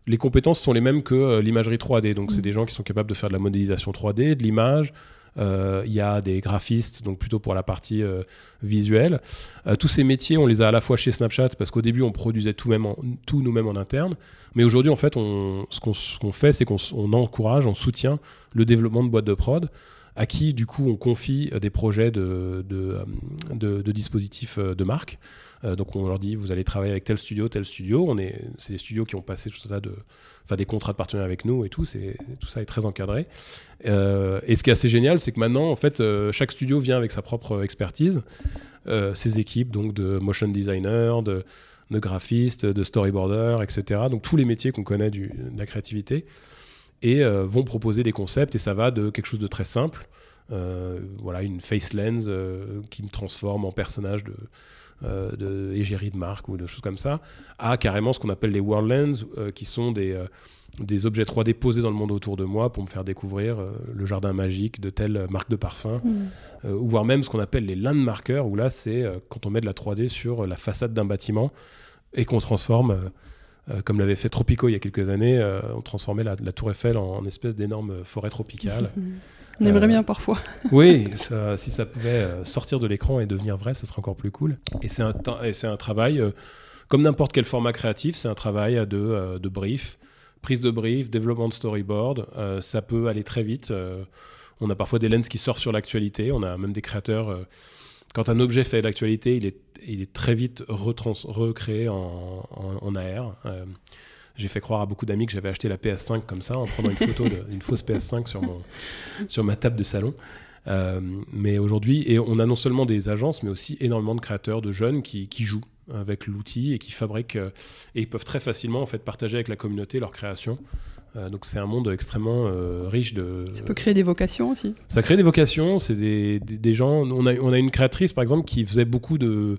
les compétences sont les mêmes que l'imagerie 3D. Donc c'est mmh. des gens qui sont capables de faire de la modélisation 3D, de l'image, il y a des graphistes, donc plutôt pour la partie euh, visuelle. Euh, tous ces métiers, on les a à la fois chez Snapchat, parce qu'au début, on produisait tout nous-mêmes en interne. Mais aujourd'hui, en fait, on, ce qu'on fait, c'est qu'on encourage, on soutient le développement de boîtes de prod à qui du coup on confie des projets de, de, dispositifs de marque. donc on leur dit vous allez travailler avec tel studio, tel studio. C'est des studios qui ont passé tout tas de, enfin des contrats de partenariat avec nous et tout. C'est tout ça est très encadré. Euh, et ce qui est assez génial, c'est que maintenant, en fait, euh, chaque studio vient avec sa propre expertise, euh, ses équipes donc de motion designer, de, de graphistes, de storyboarder, etc. Donc tous les métiers qu'on connaît de la créativité et vont proposer des concepts et ça va de quelque chose de très simple. voilà, une face lens qui me transforme en personnage de, euh, de égérie de marque ou de choses comme ça, à carrément ce qu'on appelle les world lens, euh, qui sont des, euh, des objets 3D posés dans le monde autour de moi pour me faire découvrir le jardin magique de telle marque de parfum, mm. ou voire même ce qu'on appelle les landmarkers, où là c'est quand on met de la 3D sur la façade d'un bâtiment et qu'on transforme comme l'avait fait Tropico il y a quelques années, on transformait la, Tour Eiffel en, espèce d'énorme forêt tropicale. On aimerait bien parfois. oui, si ça pouvait euh, sortir de l'écran et devenir vrai, ça serait encore plus cool. Et c'est un, travail, euh, comme n'importe quel format créatif, c'est un travail de, euh, de brief, prise de brief, développement de storyboard. ça peut aller très vite. on a parfois des lenses qui sortent sur l'actualité. On a même des créateurs. Quand un objet fait l'actualité, il est, très vite recréé en, AR. J'ai fait croire à beaucoup d'amis que j'avais acheté la PS5 comme ça, en prenant une photo d'une fausse PS5 sur, ma table de salon. Euh, mais aujourd'hui, on a non seulement des agences, mais aussi énormément de créateurs, de jeunes qui, jouent avec l'outil et qui fabriquent, euh, et ils peuvent très facilement partager avec la communauté leur création. Euh, donc c'est un monde extrêmement riche de. Ça peut créer des vocations aussi. Ça crée des vocations. C'est des, des, des, gens. On a, on a une créatrice par exemple qui faisait beaucoup de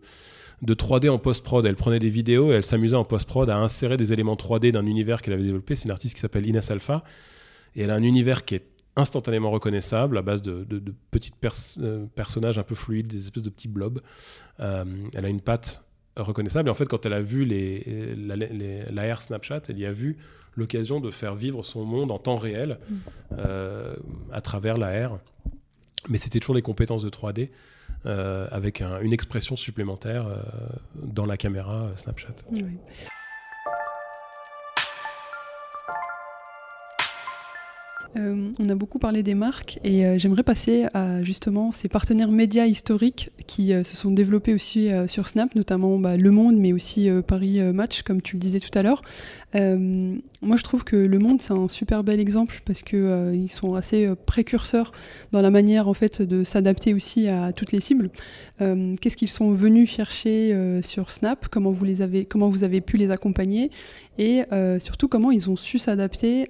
de 3D en post-prod. Elle prenait des vidéos et elle s'amusait en post-prod à insérer des éléments 3D d'un univers qu'elle avait développé. C'est une artiste qui s'appelle Ines Alpha. Et elle a un univers qui est instantanément reconnaissable à base de, petits euh, personnages un peu fluides, des espèces de petits blobs. Euh, elle a une patte reconnaissable. Et en fait, quand elle a vu les, Snapchat, elle y a vu l'occasion de faire vivre son monde en temps réel mm. euh, à travers l'AR. Mais c'était toujours des compétences de 3D. Euh, avec une expression supplémentaire euh, dans la caméra euh, Snapchat. on a beaucoup parlé des marques et j'aimerais passer à justement ces partenaires médias historiques qui se sont développés aussi sur Snap, notamment bah, Le Monde, mais aussi Paris Match, comme tu le disais tout à l'heure. Moi, je trouve que Le Monde, c'est un super bel exemple parce qu'ils ils sont assez précurseurs dans la manière en fait de s'adapter aussi à toutes les cibles. Euh, qu'est-ce qu'ils sont venus chercher euh, sur Snap? Comment vous les avez, comment vous avez pu les accompagner? Et euh, surtout comment ils ont su s'adapter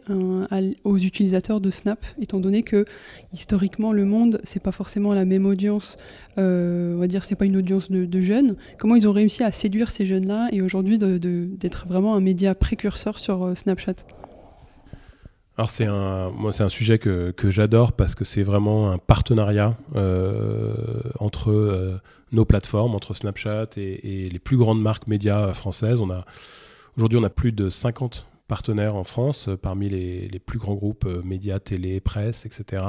aux utilisateurs de Snap, étant donné que historiquement le monde c'est pas forcément la même audience. On va dire c'est pas une audience de, jeunes. Comment ils ont réussi à séduire ces jeunes-là et aujourd'hui d'être vraiment un média précurseur sur Snapchat? Alors c'est un, moi c'est un sujet que, j'adore parce que c'est vraiment un partenariat euh, entre euh, nos plateformes, entre Snapchat et, les plus grandes marques médias françaises. On a aujourd'hui on a plus de 50 partenaires en France euh, parmi les, les, plus grands groupes médias, télé, presse, etc.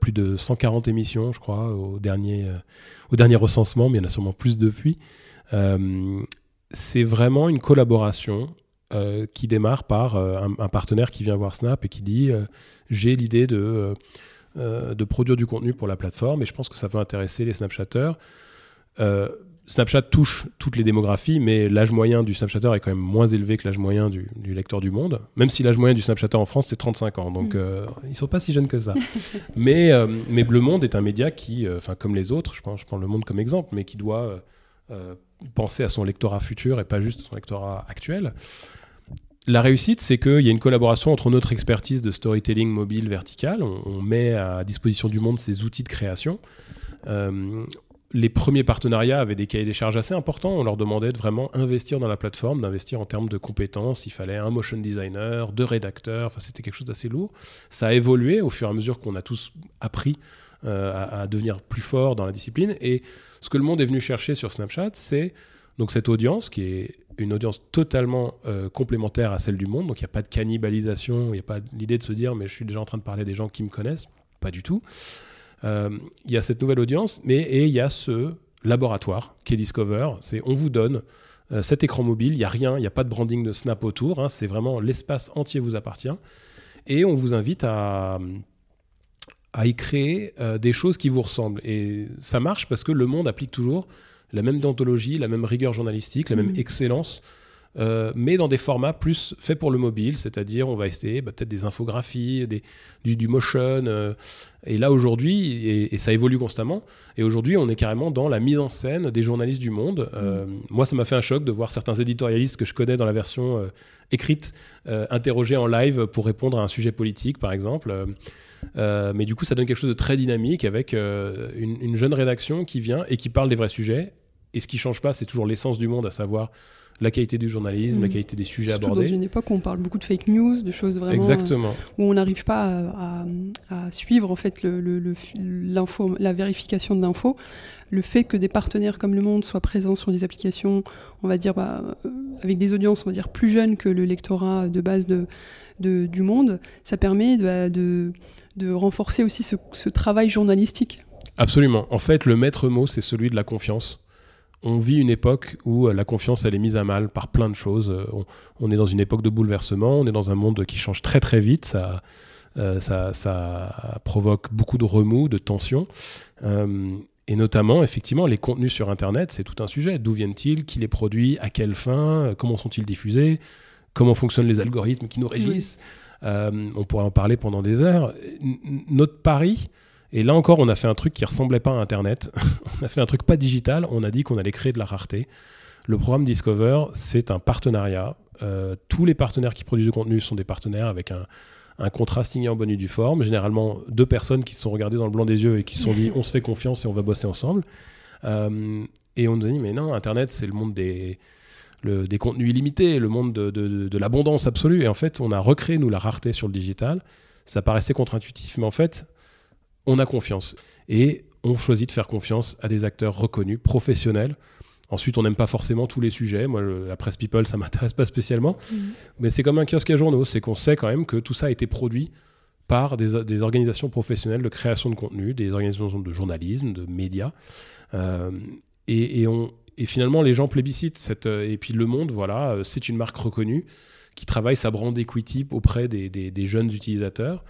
plus de 140 émissions, je crois, au dernier, au dernier recensement, mais il y en a sûrement plus depuis. c'est vraiment une collaboration euh, qui démarre par euh, un, partenaire qui vient voir Snap et qui dit euh, j'ai l'idée de, de produire du contenu pour la plateforme et je pense que ça peut intéresser les Snapchatters. Snapchat touche toutes les démographies, mais l'âge moyen du Snapchatter est quand même moins élevé que l'âge moyen du, lecteur du monde. Même si l'âge moyen du Snapchatter en France, c'est 35 ans. Donc, mm. ils sont pas si jeunes que ça. mais, mais Le Monde est un média qui, enfin comme les autres, je prends, je prends Le Monde comme exemple, mais qui doit penser à son lectorat futur et pas juste à son lectorat actuel. La réussite, c'est qu'il y a une collaboration entre notre expertise de storytelling mobile vertical. On, met à disposition du monde ces outils de création. Euh, les premiers partenariats avaient des cahiers des charges assez importants. On leur demandait de vraiment investir dans la plateforme, d'investir en termes de compétences. Il fallait un motion designer, deux rédacteurs. Enfin, c'était quelque chose d'assez lourd. Ça a évolué au fur et à mesure qu'on a tous appris euh, à, devenir plus fort dans la discipline. Et ce que le monde est venu chercher sur Snapchat, c'est donc cette audience qui est une audience totalement euh, complémentaire à celle du monde. Donc il n'y a pas de cannibalisation, il n'y a pas l'idée de se dire mais je suis déjà en train de parler des gens qui me connaissent. Pas du tout. Euh, il y a cette nouvelle audience, mais et il y a ce laboratoire qui est Discover. C'est on vous donne euh, cet écran mobile, il n'y a rien, il n'y a pas de branding de Snap autour. Hein. c'est vraiment l'espace entier vous appartient. Et on vous invite à, à y créer des choses qui vous ressemblent. Et ça marche parce que le monde applique toujours la même déontologie, la même rigueur journalistique, la même mm. excellence, euh, mais dans des formats plus faits pour le mobile, c'est-à-dire on va essayer bah, peut-être des infographies, des, du, motion. Euh, et là aujourd'hui, et, ça évolue constamment, et aujourd'hui on est carrément dans la mise en scène des journalistes du monde. Euh, mm. Moi ça m'a fait un choc de voir certains éditorialistes que je connais dans la version écrite interrogés en live pour répondre à un sujet politique par exemple. mais du coup, ça donne quelque chose de très dynamique avec une, une, jeune rédaction qui vient et qui parle des vrais sujets. Et ce qui change pas, c'est toujours l'essence du monde, à savoir la qualité du journalisme, la mm. qualité des sujets Surtout abordés. dans une époque où on parle beaucoup de fake news, de choses vraiment Exactement. Euh, où on n'arrive pas à, suivre en fait le, le, la vérification de l'info. Le fait que des partenaires comme Le Monde soient présents sur des applications, on va dire bah, euh, avec des audiences, on va dire plus jeunes que le lectorat de base de, de du Monde, ça permet de, de, de renforcer aussi ce, ce travail journalistique. Absolument. En fait, le maître mot, c'est celui de la confiance on vit une époque où euh, la confiance elle est mise à mal par plein de choses. Euh, on, est dans une époque de bouleversement, on est dans un monde qui change très très vite. Ça, euh, ça, provoque beaucoup de remous, de tensions. et notamment, effectivement, les contenus sur Internet, c'est tout un sujet. D'où viennent-ils? Qui les produit? À quelle fin? Comment sont-ils diffusés? Comment fonctionnent les algorithmes qui nous régissent? On pourrait en parler pendant des heures. notre pari, et là encore, on a fait un truc qui ressemblait pas à Internet. on a fait un truc pas digital. On a dit qu'on allait créer de la rareté. Le programme Discover, c'est un partenariat. Euh, tous les partenaires qui produisent du contenu sont des partenaires avec un, contrat signé en bonne et due forme. Généralement, deux personnes qui se sont regardées dans le blanc des yeux et qui se sont dit on se fait confiance et on va bosser ensemble. Euh, et on nous a dit mais non, Internet, c'est le monde des, des contenus illimités, le monde de, de l'abondance absolue. Et en fait, on a recréé, nous, la rareté sur le digital. Ça paraissait contre-intuitif, mais en fait, on a confiance. Et on choisit de faire confiance à des acteurs reconnus, professionnels. Ensuite, on n'aime pas forcément tous les sujets. Moi, la presse people, ça m'intéresse pas spécialement. Mhm. Mais c'est comme un kiosque à journaux. C'est qu'on sait quand même que tout ça a été produit par des, organisations professionnelles de création de contenu, des organisations de journalisme, de médias. Euh, et, on, et, finalement, les gens plébiscitent. Cette, euh, et puis Le Monde, voilà, euh, c'est une marque reconnue qui travaille sa brand equity auprès des jeunes utilisateurs.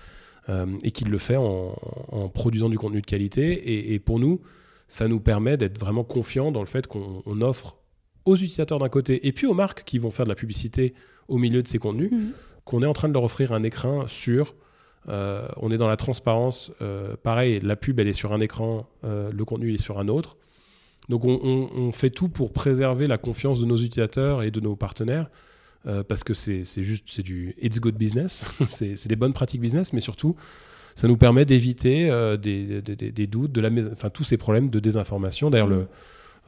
Euh, et qu'il le fait en, produisant du contenu de qualité. Et, pour nous, ça nous permet d'être vraiment confiants dans le fait qu'on offre aux utilisateurs d'un côté et puis aux marques qui vont faire de la publicité au milieu de ces contenus, mhm. qu'on est en train de leur offrir un écran sur. Euh, on est dans la transparence. Euh, pareil, la pub, elle est sur un écran, le contenu, il est sur un autre. Donc on, fait tout pour préserver la confiance de nos utilisateurs et de nos partenaires euh, parce que c'est juste c'est du it's good business, c'est des bonnes pratiques business, mais surtout ça nous permet d'éviter euh, des, des, doutes, de la, enfin tous ces problèmes de désinformation. D'ailleurs, le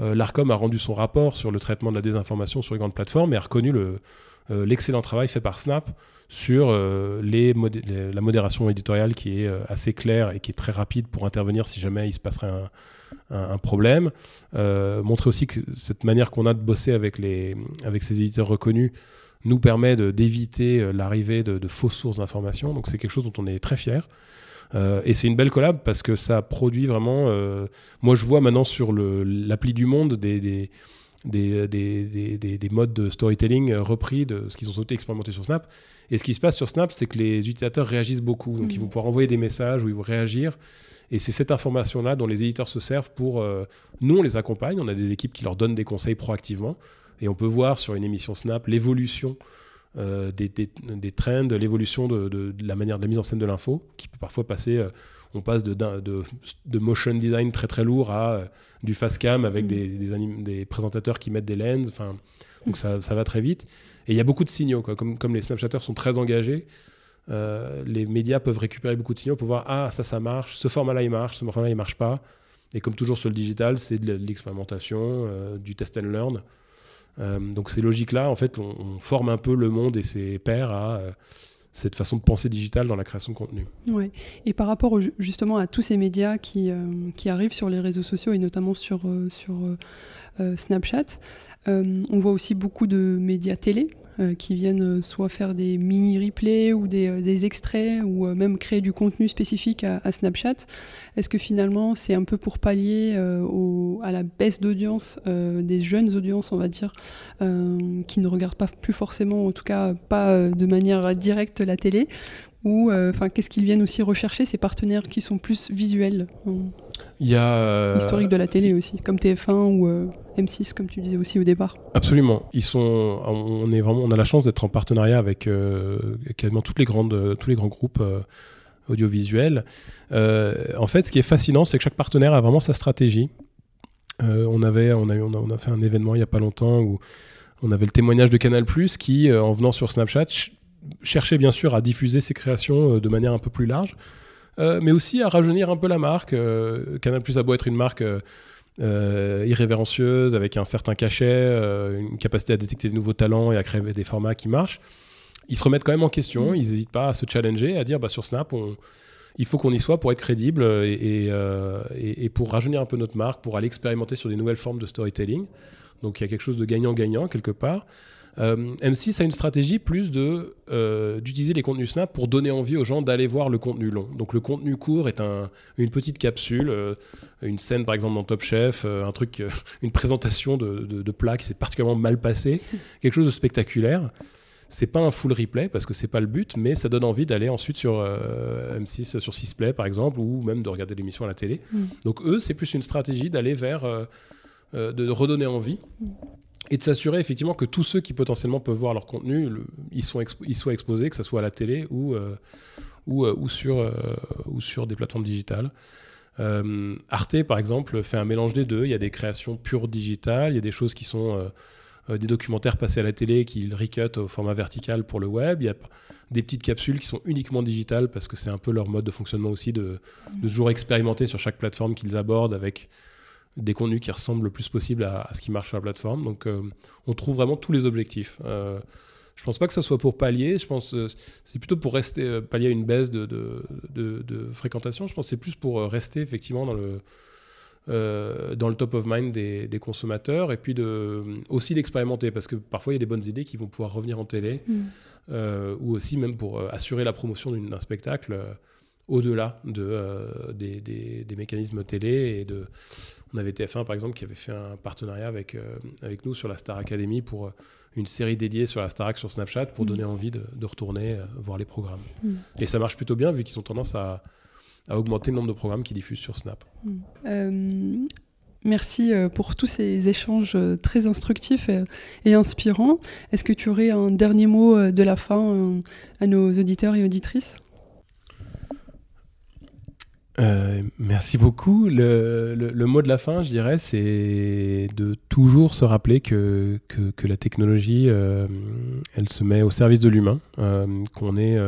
euh, l'Arcom a rendu son rapport sur le traitement de la désinformation sur les grandes plateformes et a reconnu le, l'excellent travail fait par Snap sur les la modération éditoriale qui est assez claire et qui est très rapide pour intervenir si jamais il se passerait un, problème. montrer aussi que cette manière qu'on a de bosser avec, les, avec ces éditeurs reconnus nous permet d'éviter l'arrivée de, de, fausses sources d'informations. Donc c'est quelque chose dont on est très fier. Euh, et c'est une belle collab parce que ça produit vraiment. Euh, moi, je vois maintenant sur l'appli du monde des, des des, des, des, des, modes de storytelling repris de ce qu'ils ont sauté expérimenté sur Snap. Et ce qui se passe sur Snap, c'est que les utilisateurs réagissent beaucoup. Donc, ils vont pouvoir envoyer des messages ou ils vont réagir. Et c'est cette information-là dont les éditeurs se servent pour. Euh, nous, on les accompagne. On a des équipes qui leur donnent des conseils proactivement. Et on peut voir sur une émission Snap l'évolution euh, des, des, trends, l'évolution de, la manière de la mise en scène de l'info, qui peut parfois passer, euh, on passe de, de, motion design très très lourd à euh, du fast cam avec mm. des, des, présentateurs qui mettent des lens, enfin, donc ça, ça, va très vite. Et il y a beaucoup de signaux, quoi. Comme, comme les Snapchatters sont très engagés, les médias peuvent récupérer beaucoup de signaux pour voir ah ça ça marche, ce format-là il marche, ce format-là il marche pas. Et comme toujours sur le digital, c'est de l'expérimentation, du test and learn. Euh, donc ces logiques-là, en fait, on, forme un peu le monde et ses pairs à euh, cette façon de penser digitale dans la création de contenu. Ouais. Et par rapport justement à tous ces médias qui, euh, qui, arrivent sur les réseaux sociaux et notamment sur, sur Snapchat, on voit aussi beaucoup de médias télé euh, qui viennent euh, soit faire des mini replays ou des, euh, extraits ou même créer du contenu spécifique à, Snapchat. Est-ce que finalement c'est un peu pour pallier à la baisse d'audience des jeunes audiences, on va dire, qui ne regardent pas plus forcément, en tout cas pas de manière directe la télé? Ou enfin qu'est-ce qu'ils viennent aussi rechercher ces partenaires qui sont plus visuels il y a euh, historique de la télé aussi, comme TF1 ou euh, M6, comme tu disais aussi au départ. Absolument. Ils sont, on est vraiment, on a la chance d'être en partenariat avec euh, quasiment toutes les grandes, tous les grands groupes audiovisuels. en fait, ce qui est fascinant, c'est que chaque partenaire a vraiment sa stratégie. on avait, on a, eu, on a, fait un événement il y a pas longtemps où on avait le témoignage de Canal+ qui, en venant sur Snapchat, cherchait bien sûr à diffuser ses créations de manière un peu plus large. Euh, mais aussi à rajeunir un peu la marque. Euh, Canal Plus a beau être une marque euh, irrévérencieuse, avec un certain cachet, une capacité à détecter de nouveaux talents et à créer des formats qui marchent. Ils se remettent quand même en question, mm. ils n'hésitent pas à se challenger, à dire bah, sur Snap, il faut qu'on y soit pour être crédible et, et, pour rajeunir un peu notre marque, pour aller expérimenter sur des nouvelles formes de storytelling. Donc il y a quelque chose de gagnant-gagnant quelque part. Euh, M6 a une stratégie plus de euh, d'utiliser les contenus Snap pour donner envie aux gens d'aller voir le contenu long. Donc le contenu court est un, une petite capsule, euh, une scène par exemple dans Top Chef, un truc, une présentation de, de, plat qui s'est particulièrement mal passé, quelque chose de spectaculaire. C'est pas un full replay parce que c'est pas le but, mais ça donne envie d'aller ensuite sur M6, sur 6play par exemple, ou même de regarder l'émission à la télé. Mm. Donc eux, c'est plus une stratégie d'aller vers de redonner envie. Et de s'assurer effectivement que tous ceux qui potentiellement peuvent voir leur contenu, ils, soient exposés, que ce soit à la télé ou, euh, euh, euh, sur des plateformes digitales. Arte, par exemple, fait un mélange des deux. Il y a des créations pures digitales, il y a des choses qui sont des documentaires passés à la télé qu'ils recut au format vertical pour le web. Il y a des petites capsules qui sont uniquement digitales parce que c'est un peu leur mode de fonctionnement aussi de toujours expérimenter sur chaque plateforme qu'ils abordent avec des contenus qui ressemblent le plus possible à, ce qui marche sur la plateforme. Donc euh, on trouve vraiment tous les objectifs. Euh, je pense pas que ça soit pour pallier, je pense euh, c'est plutôt pour rester euh, pallier à une baisse de, de, fréquentation. Je pense que c'est plus pour rester effectivement dans le dans le top of mind des, des, consommateurs et puis de, aussi d'expérimenter parce que parfois il y a des bonnes idées qui vont pouvoir revenir en télé mm. ou aussi même pour assurer la promotion d'un spectacle au-delà de, des, des, des, mécanismes télé et de on avait TF1 par exemple qui avait fait un partenariat avec, euh, avec nous sur la Star Academy pour euh, une série dédiée sur la Starac sur Snapchat pour mm. donner envie de, retourner euh, voir les programmes. Mm. Et ça marche plutôt bien vu qu'ils ont tendance à, augmenter le nombre de programmes qu'ils diffusent sur Snap. Mm. Merci pour tous ces échanges très instructifs et, inspirants. Est-ce que tu aurais un dernier mot de la fin à nos auditeurs et auditrices? Euh, merci beaucoup. Le, mot de la fin, je dirais, c'est de toujours se rappeler que, la technologie, euh, elle se met au service de l'humain, euh, qu'on est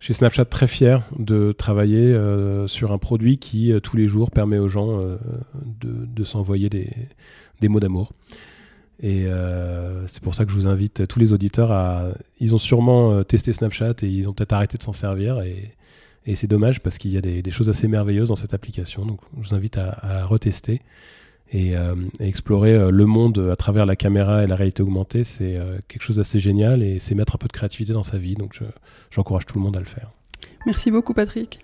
chez Snapchat très fier de travailler sur un produit qui, tous les jours, permet aux gens de, s'envoyer des, mots d'amour. Et c'est pour ça que je vous invite tous les auditeurs à. Ils ont sûrement testé Snapchat et ils ont peut-être arrêté de s'en servir. Et c'est dommage parce qu'il y a des, choses assez merveilleuses dans cette application. Donc je vous invite à, retester et à explorer le monde à travers la caméra et la réalité augmentée. C'est quelque chose d'assez génial et c'est mettre un peu de créativité dans sa vie. Donc j'encourage tout le monde à le faire. Merci beaucoup Patrick.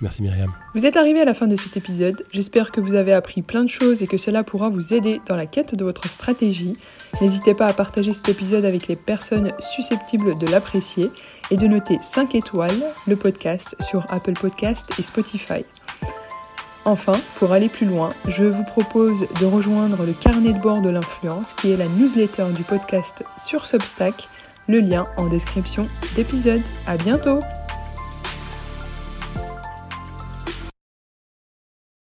Merci Myriam. Vous êtes arrivé à la fin de cet épisode. J'espère que vous avez appris plein de choses et que cela pourra vous aider dans la quête de votre stratégie. N'hésitez pas à partager cet épisode avec les personnes susceptibles de l'apprécier et de noter 5 étoiles le podcast sur Apple Podcast et Spotify. Enfin, pour aller plus loin, je vous propose de rejoindre le carnet de bord de l'influence qui est la newsletter du podcast sur Substack. Le lien en description d'épisode. À bientôt!